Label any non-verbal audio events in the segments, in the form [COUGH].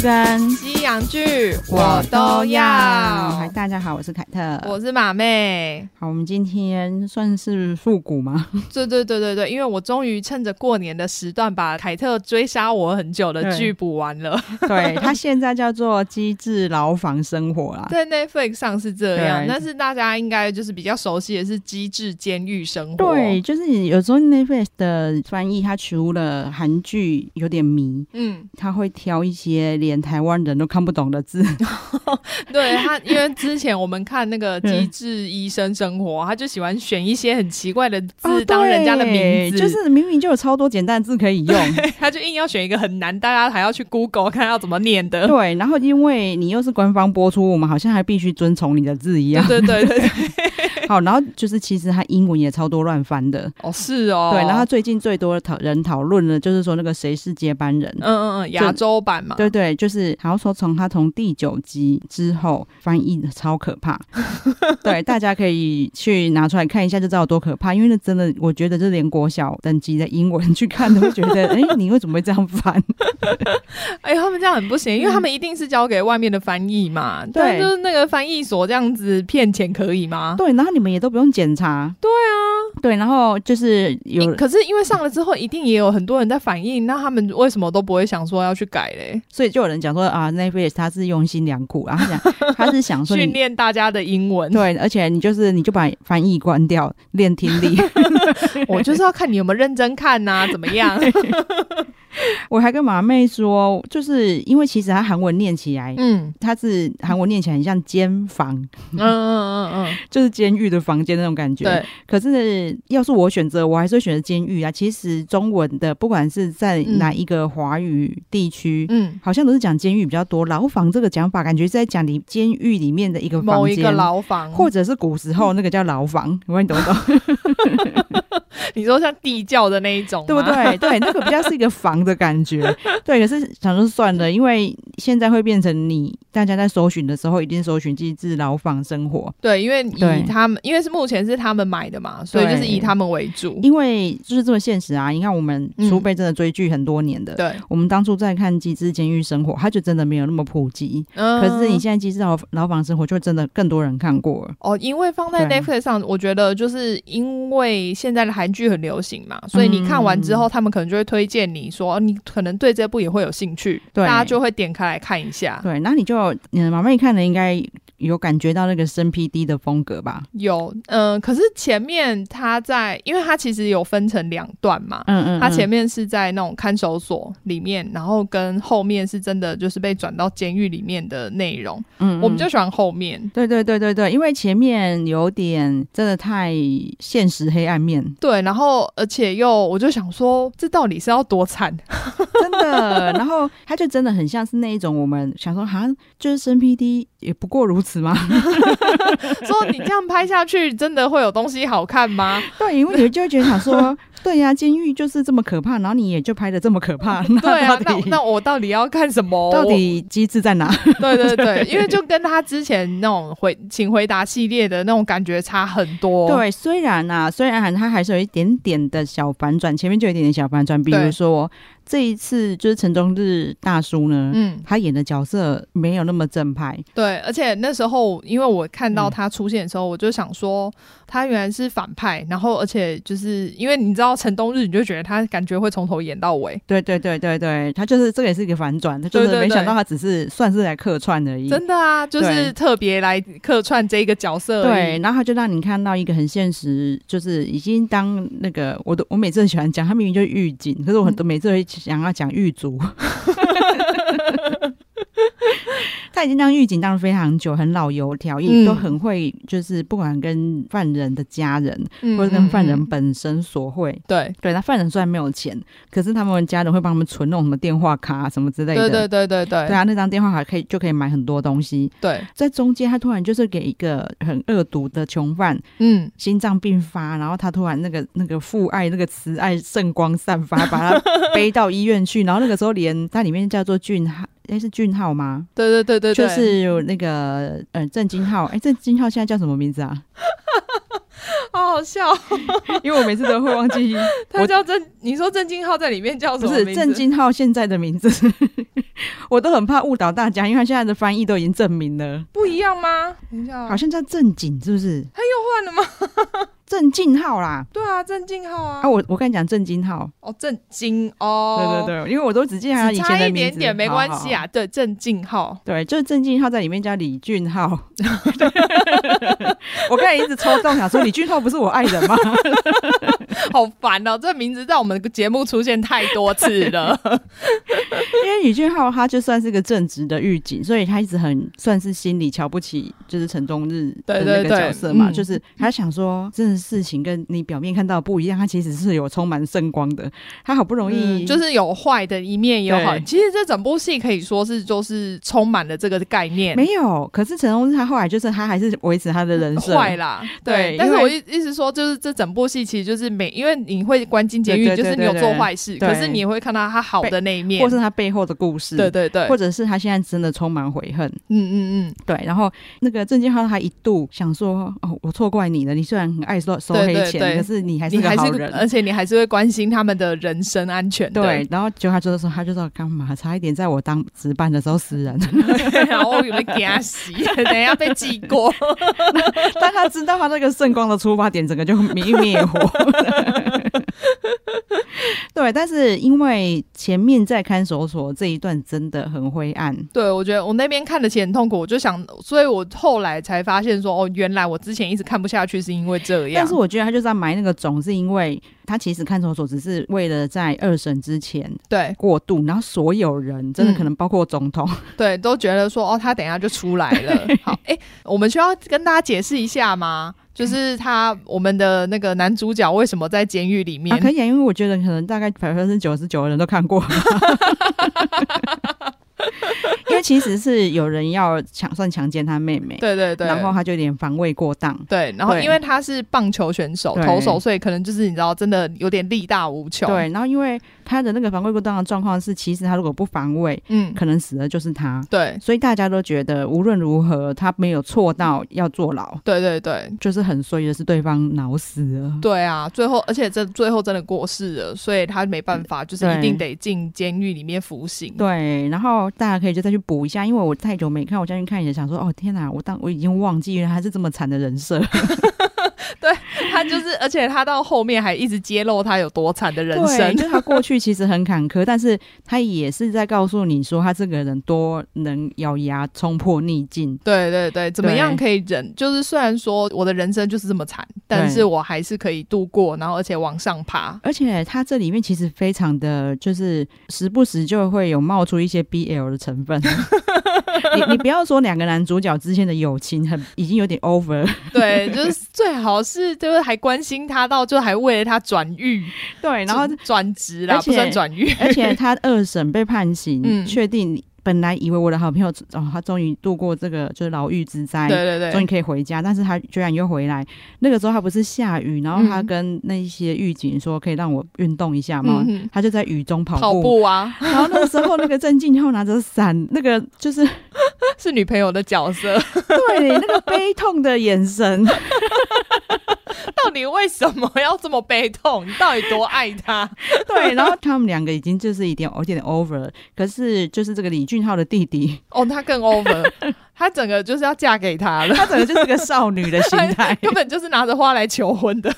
干。西洋剧我都要。嗨，大家好，我是凯特，我是马妹。好，我们今天算是复古吗？对对对对对，因为我终于趁着过年的时段，把凯特追杀我很久的剧补完了。对，它现在叫做《机智牢房生活》啦，在 Netflix 上是这样，但是大家应该就是比较熟悉的是《机智监狱生活》。对，就是有时候 Netflix 的翻译，它除了韩剧有点迷，嗯，他会挑一些连台湾人都看不懂的字。[LAUGHS] 对他，因为之前我们看那个 [LAUGHS]《机智医生生活》，他就喜欢选一些很奇怪的字当人家的名字，就是明明就有超多简单字可以用，[LAUGHS] 他就硬要选一个很难，大家还要去 Google 看要怎么念的。对，然后因为你又是官方播出，我们好像还必须遵从你的字一样。对对对对。好，然后就是其实他英文也超多乱翻的哦，是哦，对，然后最近最多的讨人讨论的，就是说那个谁是接班人，嗯嗯嗯，亚洲版嘛，对对，就是好像说从他从第九集之后翻译的超可怕，[LAUGHS] 对，大家可以去拿出来看一下就知道有多可怕，因为那真的我觉得这连国小等级的英文 [LAUGHS] 去看都会觉得，哎，你为什么会这样翻？[LAUGHS] 哎，他们这样很不行，因为他们一定是交给外面的翻译嘛，嗯、对，就是那个翻译所这样子骗钱可以吗？对，然后你。你们也都不用检查，对啊，对，然后就是有，可是因为上了之后，一定也有很多人在反映，那他们为什么都不会想说要去改嘞？所以就有人讲说啊，Netflix 他是用心良苦啊，他讲 [LAUGHS] 他是想说训练大家的英文，对，而且你就是你就把翻译关掉，练听力，[LAUGHS] 我就是要看你有没有认真看呐、啊，怎么样？[LAUGHS] [LAUGHS] 我还跟马妹说，就是因为其实他韩文念起来，嗯，他是韩文念起来很像监房，嗯嗯嗯嗯，[LAUGHS] 就是监狱的房间那种感觉。对，可是要是我选择，我还是会选择监狱啊。其实中文的不管是在哪一个华语地区，嗯，好像都是讲监狱比较多。牢房这个讲法，感觉是在讲你监狱里面的一个房，某一个牢房，或者是古时候那个叫牢房，[LAUGHS] 我问你懂不懂？你说像地窖的那一种，对不对？对，那个比较是一个房的感觉。[LAUGHS] 对，可是想说算了，因为现在会变成你大家在搜寻的时候，一定搜寻机智牢房生活。对，因为以他们，因为是目前是他们买的嘛，所以就是以他们为主。因为就是这么现实啊！你看我们除非真的追剧很多年的，对、嗯，我们当初在看《机智监狱生活》，它就真的没有那么普及。嗯，可是你现在《机智牢牢房生活》就真的更多人看过了。哦，因为放在 Netflix 上，我觉得就是因为现在的韩剧很流行嘛，所以你看完之后，他们可能就会推荐你说，你可能对这部也会有兴趣，对，大家就会点开来看一下。对，那你就嗯，马妹看了应该有感觉到那个生 PD 的风格吧？有，嗯、呃，可是前面他在，因为他其实有分成两段嘛，嗯，嗯嗯，他前面是在那种看守所里面，然后跟后面是真的就是被转到监狱里面的内容，嗯，嗯，我们就喜欢后面，对对对对对，因为前面有点真的太现实黑暗面，对，然后而且又我就想说，这到底是要多惨？真的，然后他就真的很像是那一种我们想说，好像就是生 PD 也不过如此吗？[LAUGHS] 说你这样拍下去，真的会有东西好看吗？[LAUGHS] 对，因为你就会觉得想说，对呀、啊，监狱就是这么可怕，然后你也就拍的这么可怕。[LAUGHS] 对啊，那那我到底要看什么？[LAUGHS] 到底机制在哪？[LAUGHS] 对对对，因为就跟他之前那种回请回答系列的那种感觉差很多。对，虽然啊，虽然他还是有一点点的小反转，前面就有一点点小反转，比如说。这一次就是陈忠日大叔呢，嗯，他演的角色没有那么正派，对，而且那时候因为我看到他出现的时候，嗯、我就想说他原来是反派，然后而且就是因为你知道陈东日，你就觉得他感觉会从头演到尾，对对对对对，他就是这个也是一个反转，他就是没想到他只是算是来客串而已，真的啊，就是特别来客串这一个角色，对，然后他就让你看到一个很现实，就是已经当那个我都我每次很喜欢讲，他明明就是狱警，可是我很多每次会。想要讲狱卒。[LAUGHS] [LAUGHS] 他已经当狱警当了非常久，很老油条，也都很会，就是不管跟犯人的家人，嗯、或者跟犯人本身索贿。对对，那犯人虽然没有钱，可是他们家人会帮他们存那种什么电话卡什么之类的。对对对对对。对啊，那张电话卡可以就可以买很多东西。对，在中间他突然就是给一个很恶毒的囚犯，嗯，心脏病发，然后他突然那个那个父爱那个慈爱圣光散发，把他背到医院去，然后那个时候连他里面叫做俊汉。哎，是俊浩吗？对对对对，就是有那个呃郑金浩。哎，郑金浩现在叫什么名字啊？好 [LAUGHS] 好好笑，[LAUGHS] 因为我每次都会忘记 [LAUGHS] 他叫郑，你说郑金浩在里面叫什么？不是郑金浩现在的名字，我都很怕误导大家，因为他现在的翻译都已经证明了不一样吗？等一下，好像叫郑景，是不是？他又换了吗？郑敬浩啦，对啊，郑敬浩啊，啊，我我跟你讲郑敬浩。哦，郑敬哦，对对对，因为我都只记得他以前的名字，差一点点没关系啊，对，郑敬浩，对，就是郑敬浩在里面叫李俊浩，[LAUGHS] 我刚才一直抽中想说李俊浩不是我爱人吗？[LAUGHS] 好烦哦，这名字在我们节目出现太多次了，[LAUGHS] 因为李俊浩他就算是个正直的狱警，所以他一直很算是心里瞧不起就是陈忠日的那个角色嘛，就是他想说真的。事情跟你表面看到不一样，它其实是有充满圣光的。他好不容易、嗯、就是有坏的一面，也有好。其实这整部戏可以说是就是充满了这个概念。没有，可是陈忠他后来就是他还是维持他的人设坏啦。对，但是我意意思说，就是这整部戏其实就是每因为你会关进监狱，就是你有做坏事，可是你也会看到他好的那一面，或是他背后的故事。对对对，或者是他现在真的充满悔恨。嗯嗯嗯，对。然后那个郑敬浩他一度想说：“哦，我错怪你了。你虽然很爱说。”收黑钱，可是你还是个好人，而且你还是会关心他们的人身安全。对，然后就他就是说，他就说干嘛？差一点在我当值班的时候死人，[LAUGHS] 然后我以为给他洗，[LAUGHS] 等一下被记过。[LAUGHS] 但他知道他那个圣光的出发点，整个就灭灭火。[LAUGHS] 对，但是因为前面在看守所这一段真的很灰暗。对，我觉得我那边看的其实很痛苦，我就想，所以我后来才发现说，哦，原来我之前一直看不下去是因为这样。但是我觉得他就是在埋那个种，是因为他其实看守所只是为了在二审之前对过渡，然后所有人真的可能包括总统，嗯、[LAUGHS] 对，都觉得说，哦，他等一下就出来了。[LAUGHS] 好，哎、欸，我们需要跟大家解释一下吗？就是他，我们的那个男主角为什么在监狱里面？啊，可以啊，因为我觉得可能大概百分之九十九的人都看过。[LAUGHS] [LAUGHS] 因为其实是有人要强算强奸他妹妹，对对对，然后他就有点防卫过当，对，然后因为他是棒球选手投手，所以可能就是你知道，真的有点力大无穷，对，然后因为他的那个防卫过当的状况是，其实他如果不防卫，嗯，可能死的就是他，对，所以大家都觉得无论如何他没有错到要坐牢，对对对，就是很衰的是对方脑死了，对啊，最后而且这最后真的过世了，所以他没办法，就是一定得进监狱里面服刑，对，然后大家可以就再去。补一下，因为我太久没看，我再去看一下，想说哦天哪，我当我已经忘记原来他是这么惨的人设。[LAUGHS] 对他就是，而且他到后面还一直揭露他有多惨的人生。就他过去其实很坎坷，但是他也是在告诉你说，他这个人多能咬牙冲破逆境。对对对，怎么样可以忍？就是虽然说我的人生就是这么惨，但是我还是可以度过，然后而且往上爬。而且他这里面其实非常的就是时不时就会有冒出一些 BL 的成分。[LAUGHS] 你你不要说两个男主角之间的友情很已经有点 over，对，就是最好是就是还关心他到就还为了他转狱，[LAUGHS] 对，然后转职啦，不算转狱，而且他二审被判刑，确、嗯、定。本来以为我的好朋友哦，他终于度过这个就是牢狱之灾，对对对，终于可以回家，但是他居然又回来。那个时候他不是下雨，然后他跟那些狱警说可以让我运动一下吗？嗯、他就在雨中跑步，跑步啊。[LAUGHS] 然后那个时候那个郑敬浩拿着伞，那个就是 [LAUGHS] 是女朋友的角色，对，那个悲痛的眼神。[LAUGHS] 到底为什么要这么悲痛？你到底多爱他？[LAUGHS] 对，然后他们两个已经就是一点有点 over。可是就是这个李俊浩的弟弟，哦，他更 over，他整个就是要嫁给他了，她整个就是个少女的心态，[LAUGHS] 根本就是拿着花来求婚的。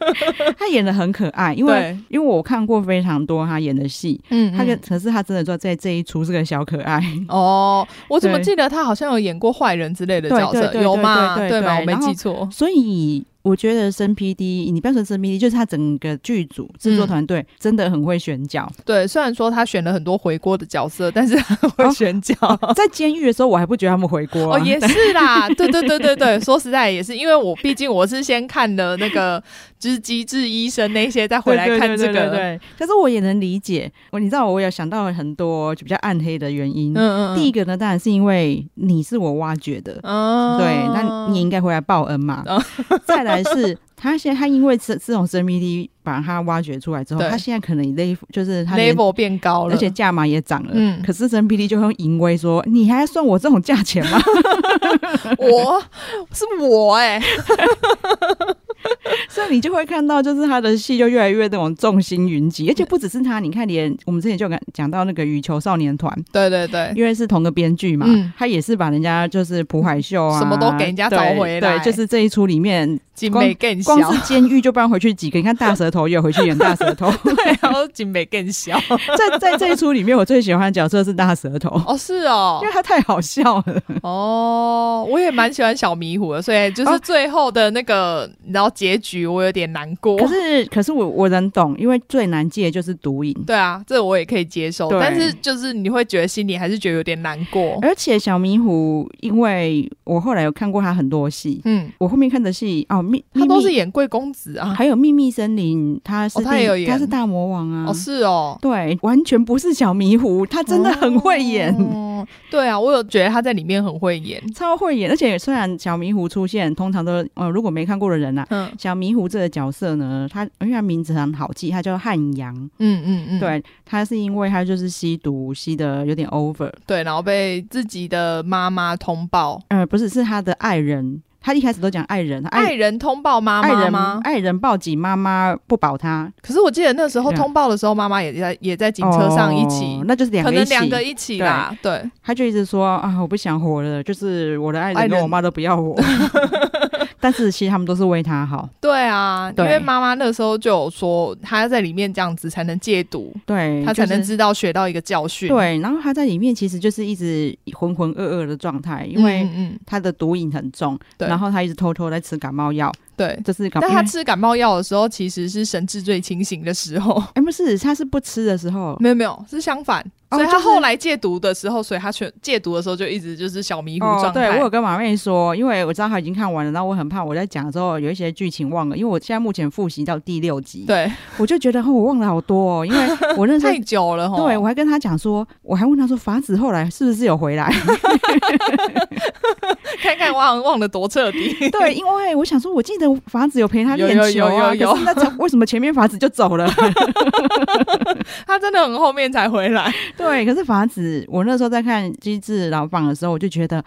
[LAUGHS] 她演的很可爱，因为因为我看过非常多她演的戏，嗯，他可可是她真的说在这一出是个小可爱哦。[LAUGHS] 我怎么记得她好像有演过坏人之类的角色，有吗？对吗？我没记错，所以。我觉得生 PD，你不要说生 PD，就是他整个剧组制作团队真的很会选角。嗯。对，虽然说他选了很多回锅的角色，但是他会选角。哦哦。在监狱的时候，我还不觉得他们回哦，也是啦，对对对对对，说实在也是，因为我毕竟我是先看的那个就是机智医生那些，再回来看这个。对，对，对，对，对，但是我也能理解。我你知道，我有想到了很多就比较暗黑的原因。嗯，嗯嗯。第一个呢，当然是因为你是我挖掘的。嗯。对，那你应该回来报恩嘛。嗯。[LAUGHS] 再来。是他现在，他因为这这种生命力把他挖掘出来之后，他现在可能 level 就是他 level 变高了，而且价码也涨了。嗯，可是生 PD 就用淫威说：“你还要算我这种价钱吗？” [LAUGHS] 我是我哎、欸，[LAUGHS] 那你就会看到，就是他的戏就越来越那种众星云集，而且不只是他，你看连我们之前就讲讲到那个羽球少年团，对对对，因为是同个编剧嘛，嗯、他也是把人家就是朴海秀啊，什么都给人家找回来，对，就是这一出里面。景美更小，光是监狱就搬回去几个？你看大舌头又回去演大舌头，[LAUGHS] 对，然后景美更小。在在这一出里面，我最喜欢的角色是大舌头。哦，是哦，因为他太好笑了。哦，我也蛮喜欢小迷糊的，所以就是最后的那个，然后结局我有点难过。可是，可是我我能懂，因为最难戒就是毒瘾。对啊，这我也可以接受，但是就是你会觉得心里还是觉得有点难过。而且小迷糊，因为我后来有看过他很多戏，嗯，我后面看的戏哦。他都是演贵公子啊，还有秘密森林，他是、哦、他也有演，他是大魔王啊，哦是哦，对，完全不是小迷糊，他真的很会演。哦、对啊，我有觉得他在里面很会演，超会演。而且虽然小迷糊出现，通常都呃，如果没看过的人呐、啊，嗯，小迷糊这个角色呢，他因为他名字很好记，他叫汉阳，嗯嗯嗯，对，他是因为他就是吸毒吸的有点 over，对，然后被自己的妈妈通报，呃，不是，是他的爱人。他一开始都讲爱人，爱人通报妈妈吗？爱人报警，妈妈不保他。可是我记得那时候通报的时候，妈妈也在也在警车上一起，那就是两个，可能两个一起啦。对，他就一直说啊，我不想活了，就是我的爱人跟我妈都不要我。[LAUGHS] 但是其实他们都是为他好。对啊，因为妈妈那时候就有说，他要在里面这样子才能戒毒，对，他才能知道学到一个教训。对，然后他在里面其实就是一直浑浑噩噩的状态，因为他的毒瘾很重，对，然后他一直偷偷在吃感冒药。对，这是但他吃感冒药的时候，其实是神志最清醒的时候。[LAUGHS] 哎，不是，他是不吃的时候。没有没有，是相反。所以他后来戒毒的时候，所以他全戒毒的时候就一直就是小迷糊状态。对，我有跟马妹说，因为我知道他已经看完了，然后我很怕我在讲的时候有一些剧情忘了，因为我现在目前复习到第六集。对，我就觉得我忘了好多哦，因为我认识太久了。对，我还跟他讲说，我还问他说，法子后来是不是有回来？[LAUGHS] 看看忘忘了多彻底。[LAUGHS] 对，因为我想说，我记得法子有陪他练球啊，可是那为什么前面房子就走了？他真的很后面才回来。[LAUGHS] 对，可是房子。我那时候在看《机智牢房》的时候，我就觉得。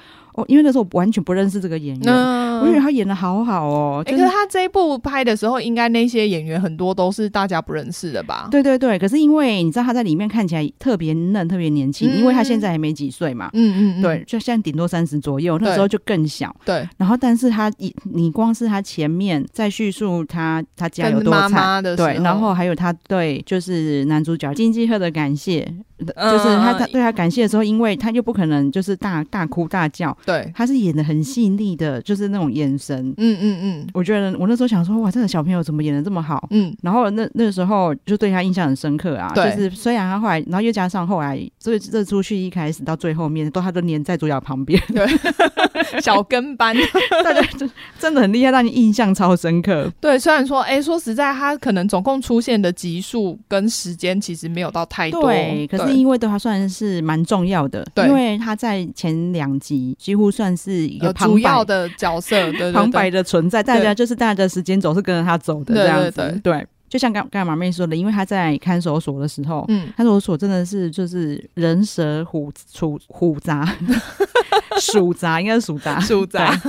因为那时候我完全不认识这个演员，嗯、我以为他演的好好哦。就是欸、可是他这一部拍的时候，应该那些演员很多都是大家不认识的吧？对对对。可是因为你知道他在里面看起来特别嫩、特别年轻，嗯、因为他现在还没几岁嘛。嗯嗯嗯。对，就现在顶多三十左右，那时候就更小。对。然后，但是他一你光是他前面在叙述他他家有多惨妈妈的，对，然后还有他对就是男主角金基赫的感谢，嗯、就是他他对他感谢的时候，因为他又不可能就是大大哭大叫。对，他是演的很细腻的，就是那种眼神。嗯嗯嗯，我觉得我那时候想说，哇，这个小朋友怎么演的这么好？嗯，然后那那时候就对他印象很深刻啊。对，就是虽然他后来，然后又加上后来，所以这出戏一开始到最后面，都他都黏在主角旁边。对，[LAUGHS] 小跟班，大家就真的很厉害，让你印象超深刻。对，虽然说，哎，说实在，他可能总共出现的集数跟时间其实没有到太多。对，可是因为对他算是蛮重要的，对，因为他在前两集几乎算是一个主要的角色，[LAUGHS] 对，对，对，旁白的存在，大家就是大家的时间总是跟着他走的这样子，对，对，对，对，就像刚刚马妹说的，因为他在看守所的时候，嗯，看守所真的是就是人蛇虎鼠虎杂，[LAUGHS] 鼠杂应该是鼠杂，鼠杂。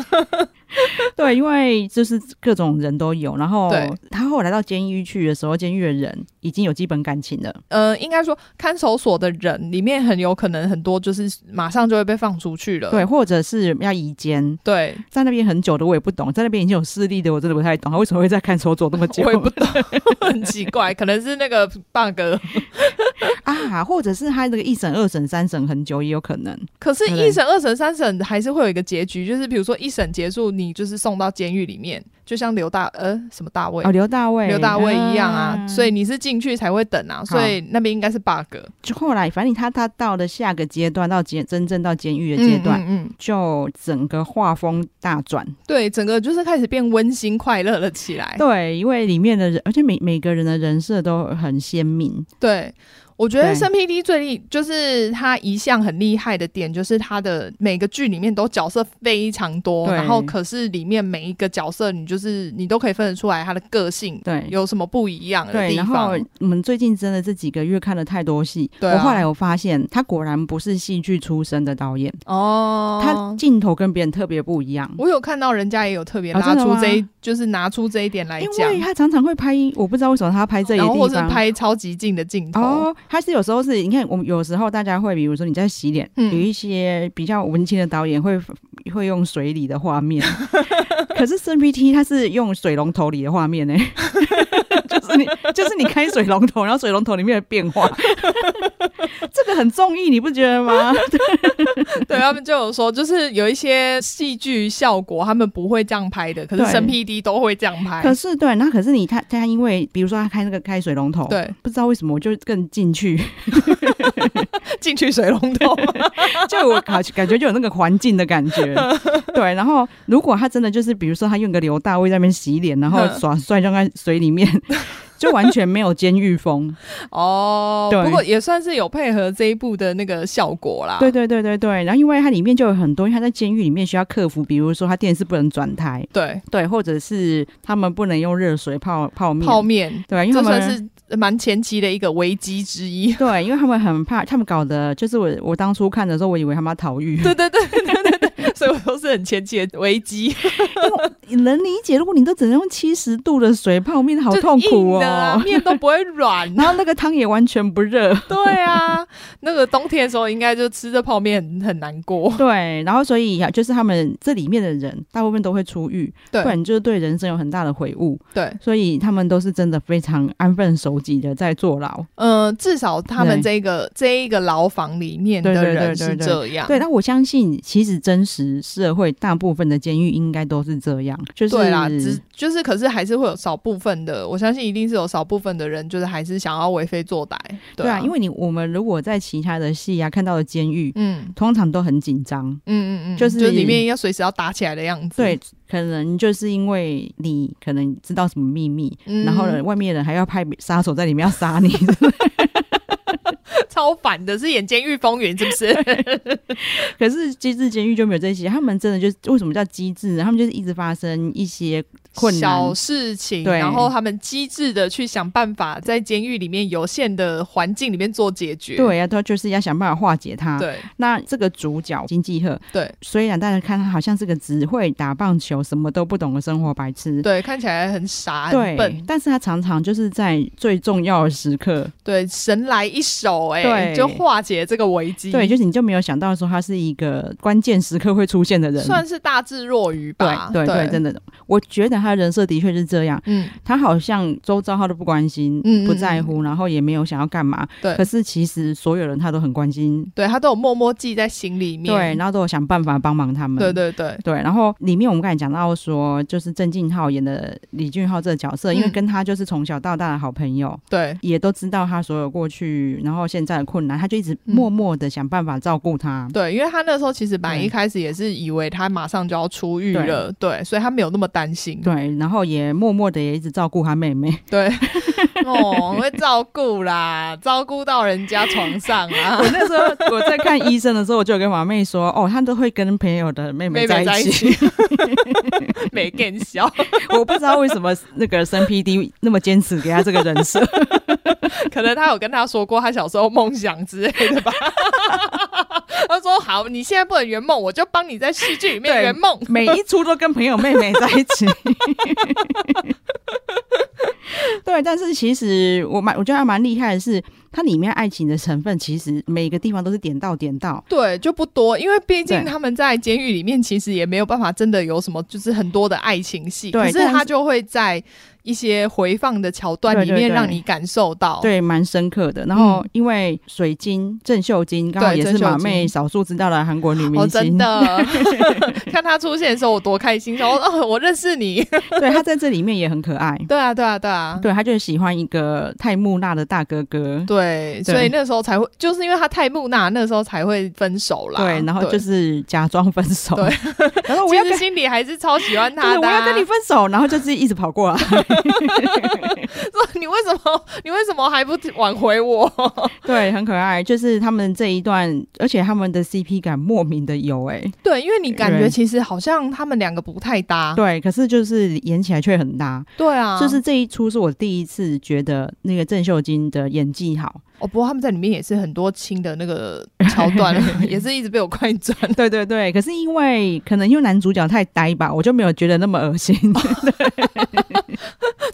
[LAUGHS] 对，因为就是各种人都有，然后他后来到监狱去的时候，监狱的人已经有基本感情了。呃，应该说看守所的人里面很有可能很多就是马上就会被放出去了，对，或者是要移监。对，在那边很久的我也不懂，在那边已经有势力的我真的不太懂，他为什么会在看守所那么久？[LAUGHS] 我也不懂，[LAUGHS] 很奇怪，可能是那个 bug 啊，或者是他那个一审、二审、三审很久也有可能。可是，一审、二审、三审还是会有一个结局，就是比如说一审结束。你就是送到监狱里面，就像刘大呃什么大卫哦，刘大卫，刘大卫一样啊，嗯、所以你是进去才会等啊，所以那边应该是 bug。就后来，反正他他到了下个阶段，到监真正到监狱的阶段，嗯，嗯，嗯，就整个画风大转，对，整个就是开始变温馨快乐了起来。对，因为里面的人，而且每每个人的人设都很鲜明。对。我觉得生 PD 最厉就是他一向很厉害的点，就是他的每个剧里面都角色非常多，然后可是里面每一个角色，你就是你都可以分得出来他的个性，对，有什么不一样的地方。然后我们最近真的这几个月看了太多戏，對啊，我后来我发现他果然不是戏剧出身的导演哦，他镜头跟别人特别不一样。我有看到人家也有特别拿出这一，就是拿出这一点来讲，因为他常常会拍，我不知道为什么他拍这一地方，或是拍超级近的镜头。哦他是有时候是，你看我们有时候大家会，比如说你在洗脸，嗯、有一些比较文青的导演会会用水里的画面，[LAUGHS] 可是申 PD 他是用水龙头里的画面呢，就是你 [LAUGHS] 就是你开水龙头，然后水龙头里面的变化，[LAUGHS] 这个很中意，你不觉得吗？[LAUGHS] 对，他们就有说，就是有一些戏剧效果，他们不会这样拍的，可是生 PD 都会这样拍。可是对，那可是你他他因为比如说他开那个开水龙头，对，不知道为什么我就更进去。去进去水龙头，就我感感觉就有那个环境的感觉，对。然后如果他真的就是，比如说他用个刘大卫在那边洗脸，然后耍帅扔在水里面。就完全没有监狱风 [LAUGHS] 哦，对，不过也算是有配合这一部的那个效果啦。对对对对对，然后因为它里面就有很多，因为他在监狱里面需要克服，比如说他电视不能转台，对对，或者是他们不能用热水泡泡面，泡面，对，因为他们这算是蛮前期的一个危机之一。[LAUGHS] 对，因为他们很怕，他们搞的就是我我当初看的时候，我以为他们要逃狱。对对对对对对。所以我都是很前期的危机，[LAUGHS] 能理解。如果你都只能用七十度的水泡面，好痛苦哦，面都不会软，[LAUGHS] 然后那个汤也完全不热。对啊，那个冬天的时候应该就吃着泡面很，很难过。对，然后所以就是他们这里面的人大部分都会出狱，对，不然就是对人生有很大的悔悟。对，所以他们都是真的非常安分守己的在坐牢。嗯、呃，至少他们这个这一个牢房里面的人是这样。对，那我相信其实真实。社会大部分的监狱应该都是这样，就是对啦，只就是可是还是会有少部分的，我相信一定是有少部分的人，就是还是想要为非作歹。对啊，因为你我们如果在其他的戏啊看到的监狱，嗯，通常都很紧张，嗯嗯嗯，就是就里面要随时要打起来的样子。对，可能就是因为你可能知道什么秘密，嗯、然后呢，外面的人还要派杀手在里面要杀你。[LAUGHS] [LAUGHS] 超烦的，是演《监狱风云》是不是？[LAUGHS] 可是机智监狱就没有这些，他们真的就是为什么叫机智呢？他们就是一直发生一些。困难小事情，对，然后他们机智的去想办法，在监狱里面有限的环境里面做解决。对呀、啊，他就是要想办法化解它。对，那这个主角金济赫，对，虽然大家看他好像是个只会打棒球、什么都不懂的生活白痴，对，看起来很傻、很笨，但是他常常就是在最重要的时刻，对，神来一手、欸，哎，就化解这个危机。对，就是你就没有想到说他是一个关键时刻会出现的人，算是大智若愚吧。对对对，真的，我觉得他人设的确是。这样，嗯，他好像周遭他都不关心，嗯，不在乎，然后也没有想要干嘛，对。可是其实所有人他都很关心，对，他都有默默记在心里面，对，然后都有想办法帮忙他们，对对对对。然后里面我们刚才讲到说，就是郑敬浩演的李俊浩这个角色，因为跟他就是从小到大的好朋友，对，也都知道他所有过去，然后现在的困难，他就一直默默的想办法照顾他，对，因为他那时候其实本来一开始也是以为他马上就要出狱了，对，所以他没有那么担心，对，然后也。默默的也一直照顾他妹妹，对，[LAUGHS] 哦，会照顾啦，照顾到人家床上啊。我那时候我在看医生的时候，我就跟马妹说，哦，他都会跟朋友的妹妹在一起，[LAUGHS] 没更小。我不知道为什么那个生 PD 那么坚持给他这个人设，[LAUGHS] 可能他有跟他说过他小时候梦想之类的吧。[LAUGHS] 他说：“好，你现在不能圆梦，我就帮你在戏剧里面圆梦。每一出都跟朋友妹妹在一起。[LAUGHS] 对，但是其实我蛮，我觉得还蛮厉害的是，它里面爱情的成分其实每个地方都是点到点到。对，就不多，因为毕竟他们在监狱里面其实也没有办法真的有什么，就是很多的爱情戏。可是他就会在。”一些回放的桥段里面，让你感受到对，蛮深刻的。然后，因为水晶郑秀晶刚好也是马妹少数知道的韩国女明星，真的 [LAUGHS] 看她出现的时候，我多开心！说哦，[LAUGHS] 我认识你。对，她在这里面也很可爱。对啊，对啊，对啊，对，她就是喜欢一个太木讷的大哥哥。对，对，所以那时候才会，就是因为她太木讷，那时候才会分手啦。对，然后就是假装分手。对，[LAUGHS] 然后我其实心里还是超喜欢他的，我要跟你分手，然后就是一直跑过来，[LAUGHS] 说你为什么，你为什么还不挽回我？[LAUGHS] 对，很可爱，就是他们这一段，而且他们的 CP 感莫名的有哎。对，因为你感觉其实好像他们两个不太搭。对，可是就是演起来却很搭。对啊，就是这一出是我第一次觉得那个郑秀晶的演技好。哦，不过他们在里面也是很多亲的那个 [LAUGHS] 桥段，也是一直被我快转。对对对，可是因为可能因为男主角太呆吧，我就没有觉得那么恶心。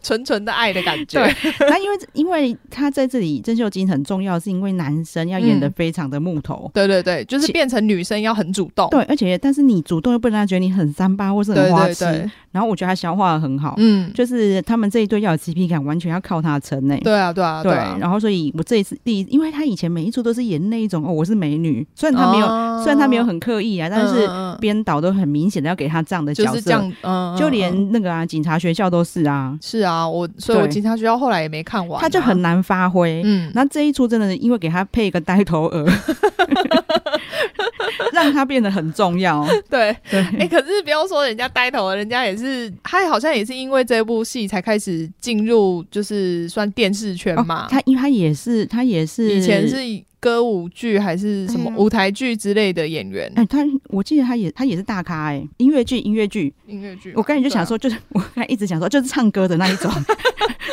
纯纯的爱的感觉。对，[LAUGHS] 那因为因为他在这里郑秀晶很重要，是因为男生要演的非常的木头。嗯、对对对，就是变成女生要很主动。对，而且但是你主动又不能让他觉得你很三八或是很花痴。对对对，然后我觉得他消化的很好。嗯，就是他们这一对要有 CP 感，完全要靠他撑呢。对啊，对啊，对啊。然后所以我这一次。第一，因为他以前每一出都是演那一种哦，我是美女，虽然他没有，哦、虽然他没有很刻意啊，但是编导都很明显的要给他这样的角色，就是这样，嗯，就连那个啊，警察学校都是啊，是啊，我，所以我警察学校后来也没看完，啊，他就很难发挥，嗯，那这一出真的是因为给他配一个呆头鹅。[LAUGHS] [LAUGHS] 让他变得很重要，[LAUGHS] 对对，哎、欸，可是不要说人家呆头，人家也是，他好像也是因为这部戏才开始进入，就是算电视圈嘛。哦、他因为他也是，他也是以前是歌舞剧还是什么舞台剧之类的演员。哎、欸，他我记得他也他也是大咖哎、欸，音乐剧音乐剧音乐剧。我刚才就想说，就是、啊、我刚才一直想说，就是唱歌的那一种。[LAUGHS]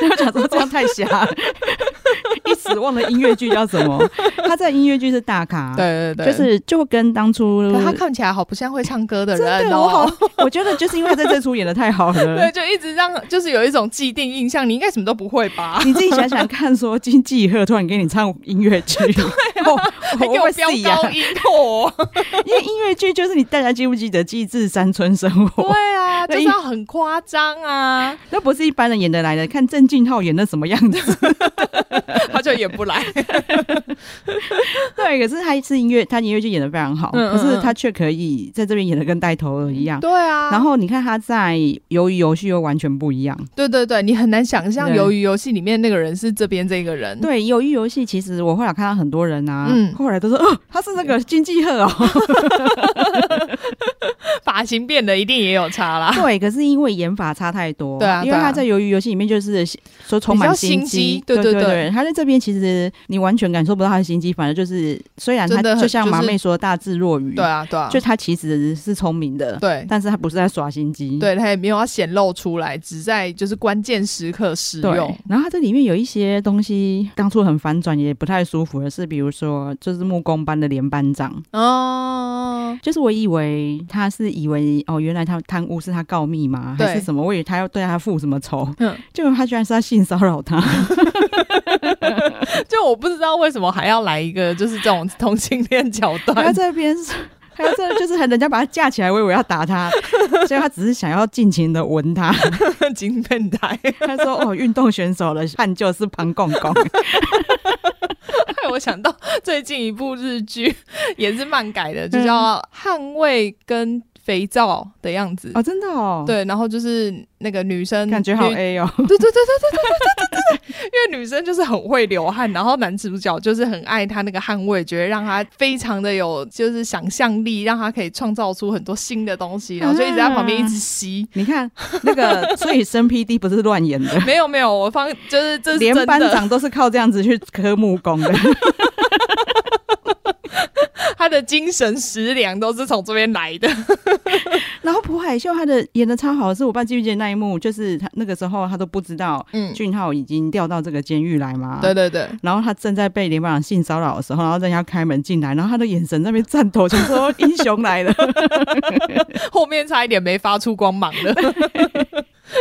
我想说这样太瞎了。[LAUGHS] 一时忘了音乐剧叫什么？他在音乐剧是大咖，对对对，就是就跟当初他看起来好不像会唱歌的人哦。我好，我觉得就是因为在这出演的太好了，[LAUGHS] 对，就一直让就是有一种既定印象，你应该什么都不会吧？你自己想想看，说金济赫突然给你唱音乐剧，[LAUGHS] 对啊，还给我飙高音哦，因为音乐剧就是你大家记不记得《机智山村生活》？对啊，就是要很夸张啊，那不是一般人演得来的。看郑俊浩演的什么样子？[LAUGHS] [LAUGHS] 他就演不来，[LAUGHS] 对。可是他一次音乐，他音乐就演的非常好，嗯嗯，可是他却可以在这边演的跟带头鹅一样。对啊。然后你看他在鱿鱼游戏又完全不一样。对对对，你很难想象鱿鱼游戏里面那个人是这边这个人。对，鱿鱼游戏其实我后来看到很多人啊，嗯、后来都说哦，他是那个金继赫哦。[LAUGHS] 发型变得一定也有差啦。对，可是因为演法差太多。对啊。因为他在鱿鱼游戏里面就是说充满心机。对对对，对。他在这边其实你完全感受不到他的心机，反正就是虽然他就像麻妹说大智若愚，对啊对啊，就他其实是聪明的，对，但是他不是在耍心机，对，他也没有要显露出来，只在就是关键时刻使用。然后他这里面有一些东西当初很反转，也不太舒服的是，比如说就是木工班的连班长哦，就是我以为他是以为哦，原来他贪污是他告密吗？还是什么？我以为他要对他复什么仇，嗯，结果他居然是他性骚扰他。[LAUGHS] [LAUGHS] 就我不知道为什么还要来一个就是这种同性恋桥段。[LAUGHS] 他这边是，他这就是人家把他架起来，我以为要打他，所以他只是想要尽情的闻他，[LAUGHS] 金变态。他说：“哦，运动选手的汗就是膀胱胱。”害我想到最近一部日剧也是漫改的，就叫《捍卫》跟。肥皂的样子哦，真的哦，对，然后就是那个女生感觉好 A 哦，对对对对对对对对对，因为女生就是很会流汗，然后男主角就是很爱她那个汗味，觉得让她非常的有就是想象力，让她可以创造出很多新的东西，然后就一直在旁边一直吸。你看那个，所以生 PD 不是乱演的，没有没有，我方就是这是连班长都是靠这样子去科目工的。他的精神食粮都是从这边来的。[LAUGHS] 然后朴海秀他的演的超好，是我爸记不记得那一幕，就是他那个时候他都不知道，嗯，俊浩已经调到这个监狱来嘛。对对对。然后他正在被联邦长性骚扰的时候，然后人家开门进来，然后他的眼神那边颤抖，就说英雄来了。[LAUGHS] 后面差一点没发出光芒了。[LAUGHS] [LAUGHS]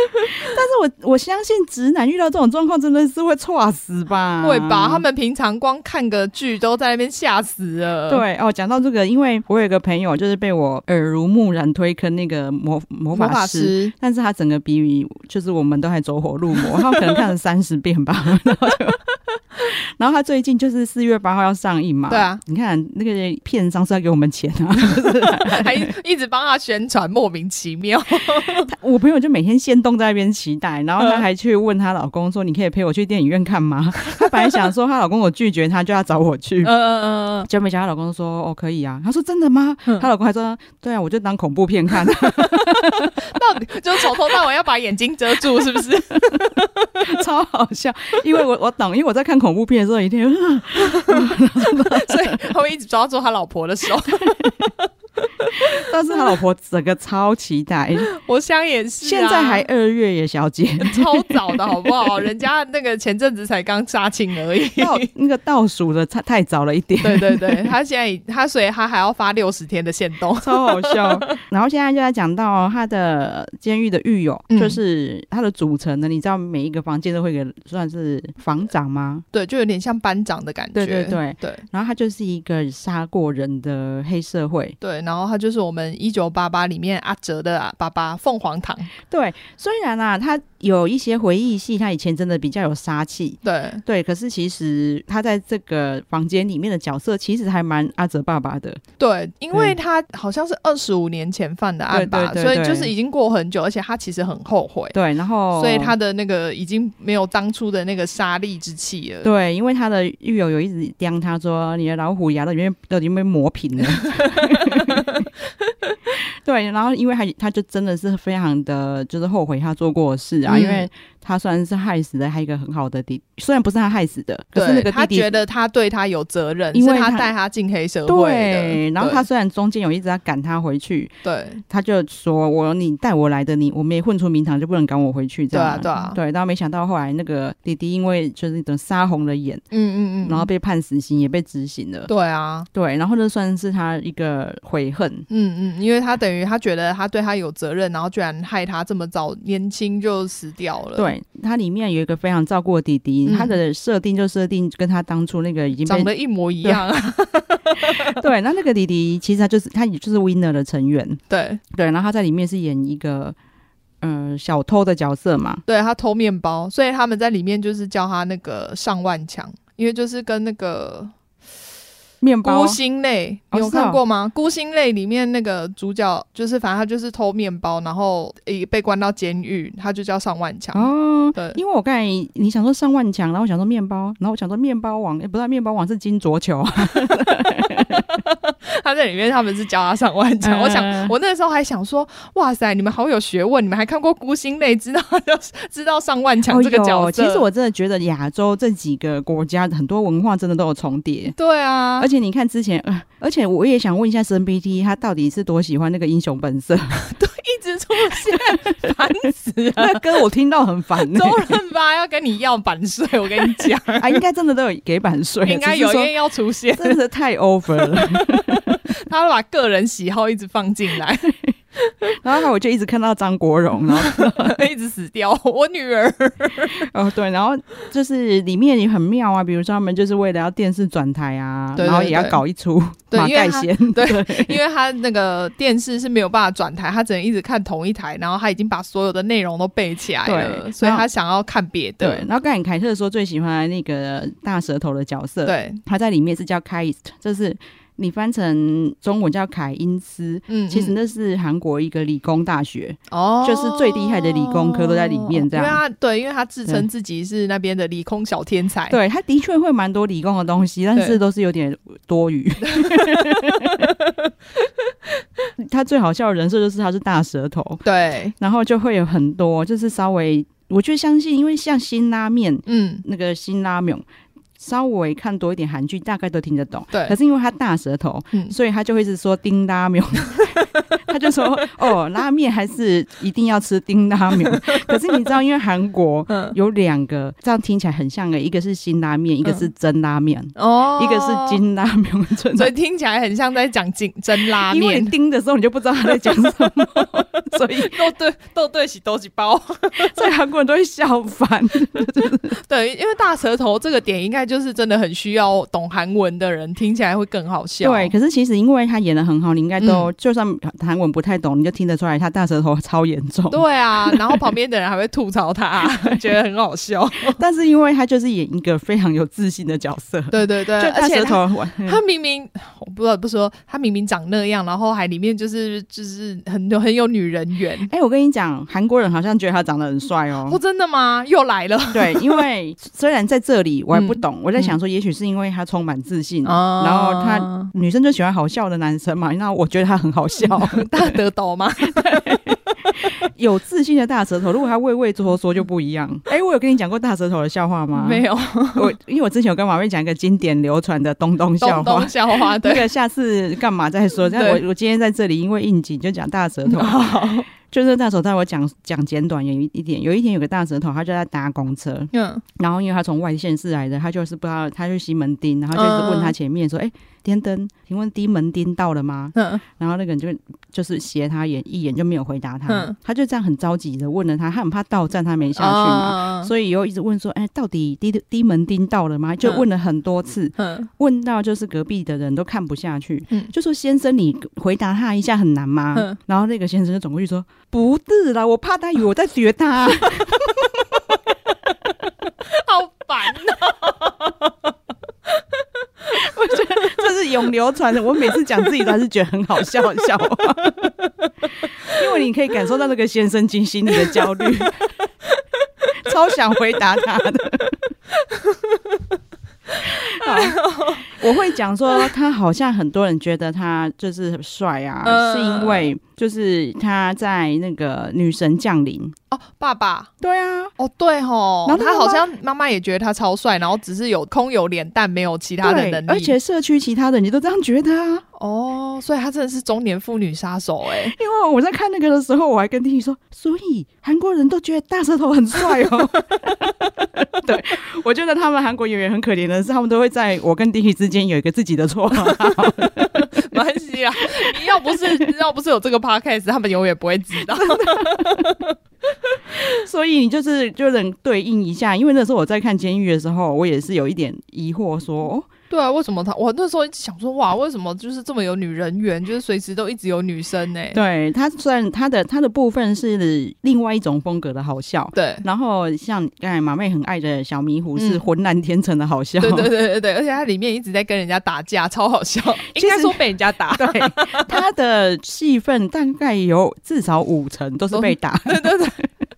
但是我我相信直男遇到这种状况真的是会猝死吧？会吧？他们平常光看个剧都在那边吓死了。对哦，讲到这个，因为我有一个朋友就是被我耳濡目染推坑那个魔魔法师，法师但是他整个比喻就是我们都还走火入魔，他可能看了三十遍吧。[LAUGHS] 然后就 [LAUGHS] 然后他最近就是四月八号要上映嘛，对啊，你看那个片商是要给我们钱啊，[LAUGHS] 还一直帮他宣传，莫名其妙。[LAUGHS] 我朋友就每天先动在那边期待，然后他还去问她老公说：“你可以陪我去电影院看吗？”她本来想说她老公我拒绝她就要找我去，嗯嗯嗯嗯，就没想到她老公说：“哦，可以啊。”她说：“真的吗？”她老公还说：“对啊，我就当恐怖片看。”到底就从头到尾要把眼睛遮住，是不是？超好笑，因为我我懂，因为我在看恐怖片的时候一定，[LAUGHS] 所以他会一直抓住他老婆的手。[LAUGHS] 但是他老婆整个超期待，[LAUGHS] 我想也是。现在还二月耶，小姐，[LAUGHS] 超早的好不好？人家那个前阵子才刚杀青而已，那个倒数的太太早了一点。对对对，他现在他所以他还要发六十天的限动，超好笑。然后现在就在讲到他的监狱的狱友，就是他的组成呢，你知道每一个房间都会给算是房长吗？对，就有点像班长的感觉。对对对对。然后他就是一个杀过人的黑社会。对。然后他就是我们一九八八里面阿哲的爸爸凤凰堂。对，虽然啊，他有一些回忆戏，他以前真的比较有杀气。对对，可是其实他在这个房间里面的角色，其实还蛮阿哲爸爸的。对，因为他好像是二十五年前犯的案吧，所以就是已经过很久，而且他其实很后悔。对，然后所以他的那个已经没有当初的那个杀力之气了。对，因为他的狱友有一直刁他说：“你的老虎牙都里面都已经被磨平了。” [LAUGHS] [LAUGHS] 对，然后因为他他就真的是非常的就是后悔他做过的事啊，因为。他算是害死了他一个很好的弟，虽然不是他害死的，可是那个弟弟他觉得他对他有责任，因为他带他进黑社会。对，然后他虽然中间有一直在赶他回去，对，他就说：“我你带我来的，你我没混出名堂，就不能赶我回去。”这样，对啊，对啊，对。然后没想到后来那个弟弟因为就是那种杀红了眼，嗯嗯嗯，然后被判死刑，也被执行了。对啊，对。然后这算是他一个悔恨，嗯嗯，因为他等于他觉得他对他有责任，然后居然害他这么早年轻就死掉了。对。他里面有一个非常照顾的弟弟，嗯、他的设定就设定跟他当初那个已经长得一模一样。[LAUGHS] 对，那那个弟弟其实他就是他也就是 Winner 的成员。对对，然后他在里面是演一个嗯、呃、小偷的角色嘛。对，他偷面包，所以他们在里面就是叫他那个上万强，因为就是跟那个。面包孤星泪，你有看过吗？孤星泪里面那个主角就是，反正他就是偷面包，然后诶被关到监狱，他就叫上万强。哦，对，因为我刚才你想说上万强，然后我想说面包，然后我想说面包王，也不知道面包王是金卓球啊。[LAUGHS] [LAUGHS] 他在里面，他们是教他上万强。嗯、我想，我那时候还想说，哇塞，你们好有学问，你们还看过孤星泪，知道 [LAUGHS] 知道上万强这个角色。其实我真的觉得亚洲这几个国家很多文化真的都有重叠。对啊，而且你看之前，呃，而且我也想问一下沈 BT，他到底是多喜欢那个英雄本色？[LAUGHS] 直出现，烦死了。那歌我听到很烦、欸。周润发要跟你要版税，我跟你讲 [LAUGHS] 啊，应该真的都有给版税，应该有一天要出现，真的太 over 了。[LAUGHS] 他会把个人喜好一直放进来，[LAUGHS] 然后我就一直看到张国荣，然后 [LAUGHS] 一直死掉。[LAUGHS] 我女儿哦，对，然后就是里面也很妙啊，比如说他们就是为了要电视转台啊，对对对，然后也要搞一出马盖先，对，因为他那个电视是没有办法转台，他只能一直看同一台，然后他已经把所有的内容都背起来了，所以他想要看别的。对，然后刚才凯特说最喜欢那个大舌头的角色，对，他在里面是叫 Kaist，就是。你翻成中文叫凯因斯，嗯，其实那是韩国一个理工大学，哦，就是最厉害的理工科都在里面，这样。因为他对，因为他自称自己是那边的理工小天才，对，他的确会蛮多理工的东西，但是都是有点多余。对 [LAUGHS] 他最好笑的人设就是他是大舌头，对，然后就会有很多，就是稍微，我就相信，因为像辛拉面，嗯，那个辛拉面。稍微看多一点韩剧，大概都听得懂。对，可是因为他大舌头，嗯、所以他就会是说丁拉面，[LAUGHS] 他就说哦，拉面还是一定要吃丁拉面。[LAUGHS] 可是你知道，因为韩国有两个，嗯、这样听起来很像的，一个是辛拉面，一个是真拉面。哦、嗯，一个是金拉面，所以听起来很像在讲金真拉面。因为你丁的时候，你就不知道他在讲什么。[LAUGHS] 所以都对都对起都起包，所以韩国人都会笑翻。对，因为大舌头这个点，应该就是真的很需要懂韩文的人听起来会更好笑。对，可是其实因为他演的很好，你应该都、嗯、就算韩文不太懂，你就听得出来他大舌头超严重。对啊，然后旁边的人还会吐槽他，[LAUGHS] 觉得很好笑。但是因为他就是演一个非常有自信的角色，对对对，大舌头他，他明明我不知道不说，他明明长那样，然后还里面就是就是很有很有女人缘。哎、欸，我跟你讲，韩国人好像觉得他长得很帅哦。哦，真的吗？又来了。对，因为虽然在这里我还不懂，嗯、我在想说，也许是因为他充满自信、嗯，然后他女生就喜欢好笑的男生嘛。那我觉得他很好笑，[LAUGHS] 大舌头吗？有自信的大舌头，如果他畏畏缩缩就不一样。哎、欸，我有跟你讲过大舌头的笑话吗？没有。我因为我之前有跟马妹讲一个经典流传的东东笑话，东东笑话，[LAUGHS] 对，那个下次干嘛再说？但我我今天在这里，因为应景就讲大舌头。[LAUGHS] 就是大舌头，我讲讲简短有一一点。有一天有个大舌头，他就在搭公车，嗯，然后因为他从外县市来的，他就是不知道，他去西门町，然后就一直问他前面说：“哎、嗯，天灯，请问低门丁到了吗？”嗯，然后那个人就就是斜他眼一眼就没有回答他，嗯，他就这样很着急的问了他，他很怕到站他没下去嘛，嗯、所以又一直问说：“哎，到底低低门町到了吗？”就问了很多次，嗯，问到就是隔壁的人都看不下去，嗯，就说：“先生，你回答他一下很难吗？”嗯、然后那个先生就转过去说。不是啦，我怕他以为我在学他，[LAUGHS] 好烦哦！[LAUGHS] 我觉得这是永流传的，我每次讲自己都还是觉得很好笑的笑话，因为你可以感受到那个先生精心里的焦虑，[LAUGHS] 超想回答他的。[LAUGHS] 好，我会讲说他好像很多人觉得他就是很帅啊，是因为。就是他在那个女神降临。哦，爸爸，对啊，哦对吼，然后他好像妈妈也觉得他超帅，然后只是有空有脸，但没有其他的能力，而且社区其他的你都这样觉得啊，哦，所以他真的是中年妇女杀手哎、欸，因为我在看那个的时候，我还跟弟弟说，所以韩国人都觉得大舌头很帅哦，[LAUGHS] [LAUGHS] 对，我觉得他们韩国演员很可怜的是，他们都会在我跟弟弟之间有一个自己的绰号，[LAUGHS] 没关系啊，你要不是要不是有这个。Podcast 他们永远不会知道，[LAUGHS] 所以你就是就能对应一下，因为那时候我在看监狱的时候，我也是有一点疑惑说，说对啊，为什么他？我那时候一直想说，哇，为什么就是这么有女人缘，就是随时都一直有女生呢？对他，虽然他的他的部分是另外一种风格的好笑，对。然后像刚才马妹很爱的小迷糊是浑然天成的好笑，对对对对对，而且他里面一直在跟人家打架，超好笑。[LAUGHS] 应该说被人家打，[LAUGHS] 对。他的戏份大概有至少五成都是被打，[LAUGHS] 对对对。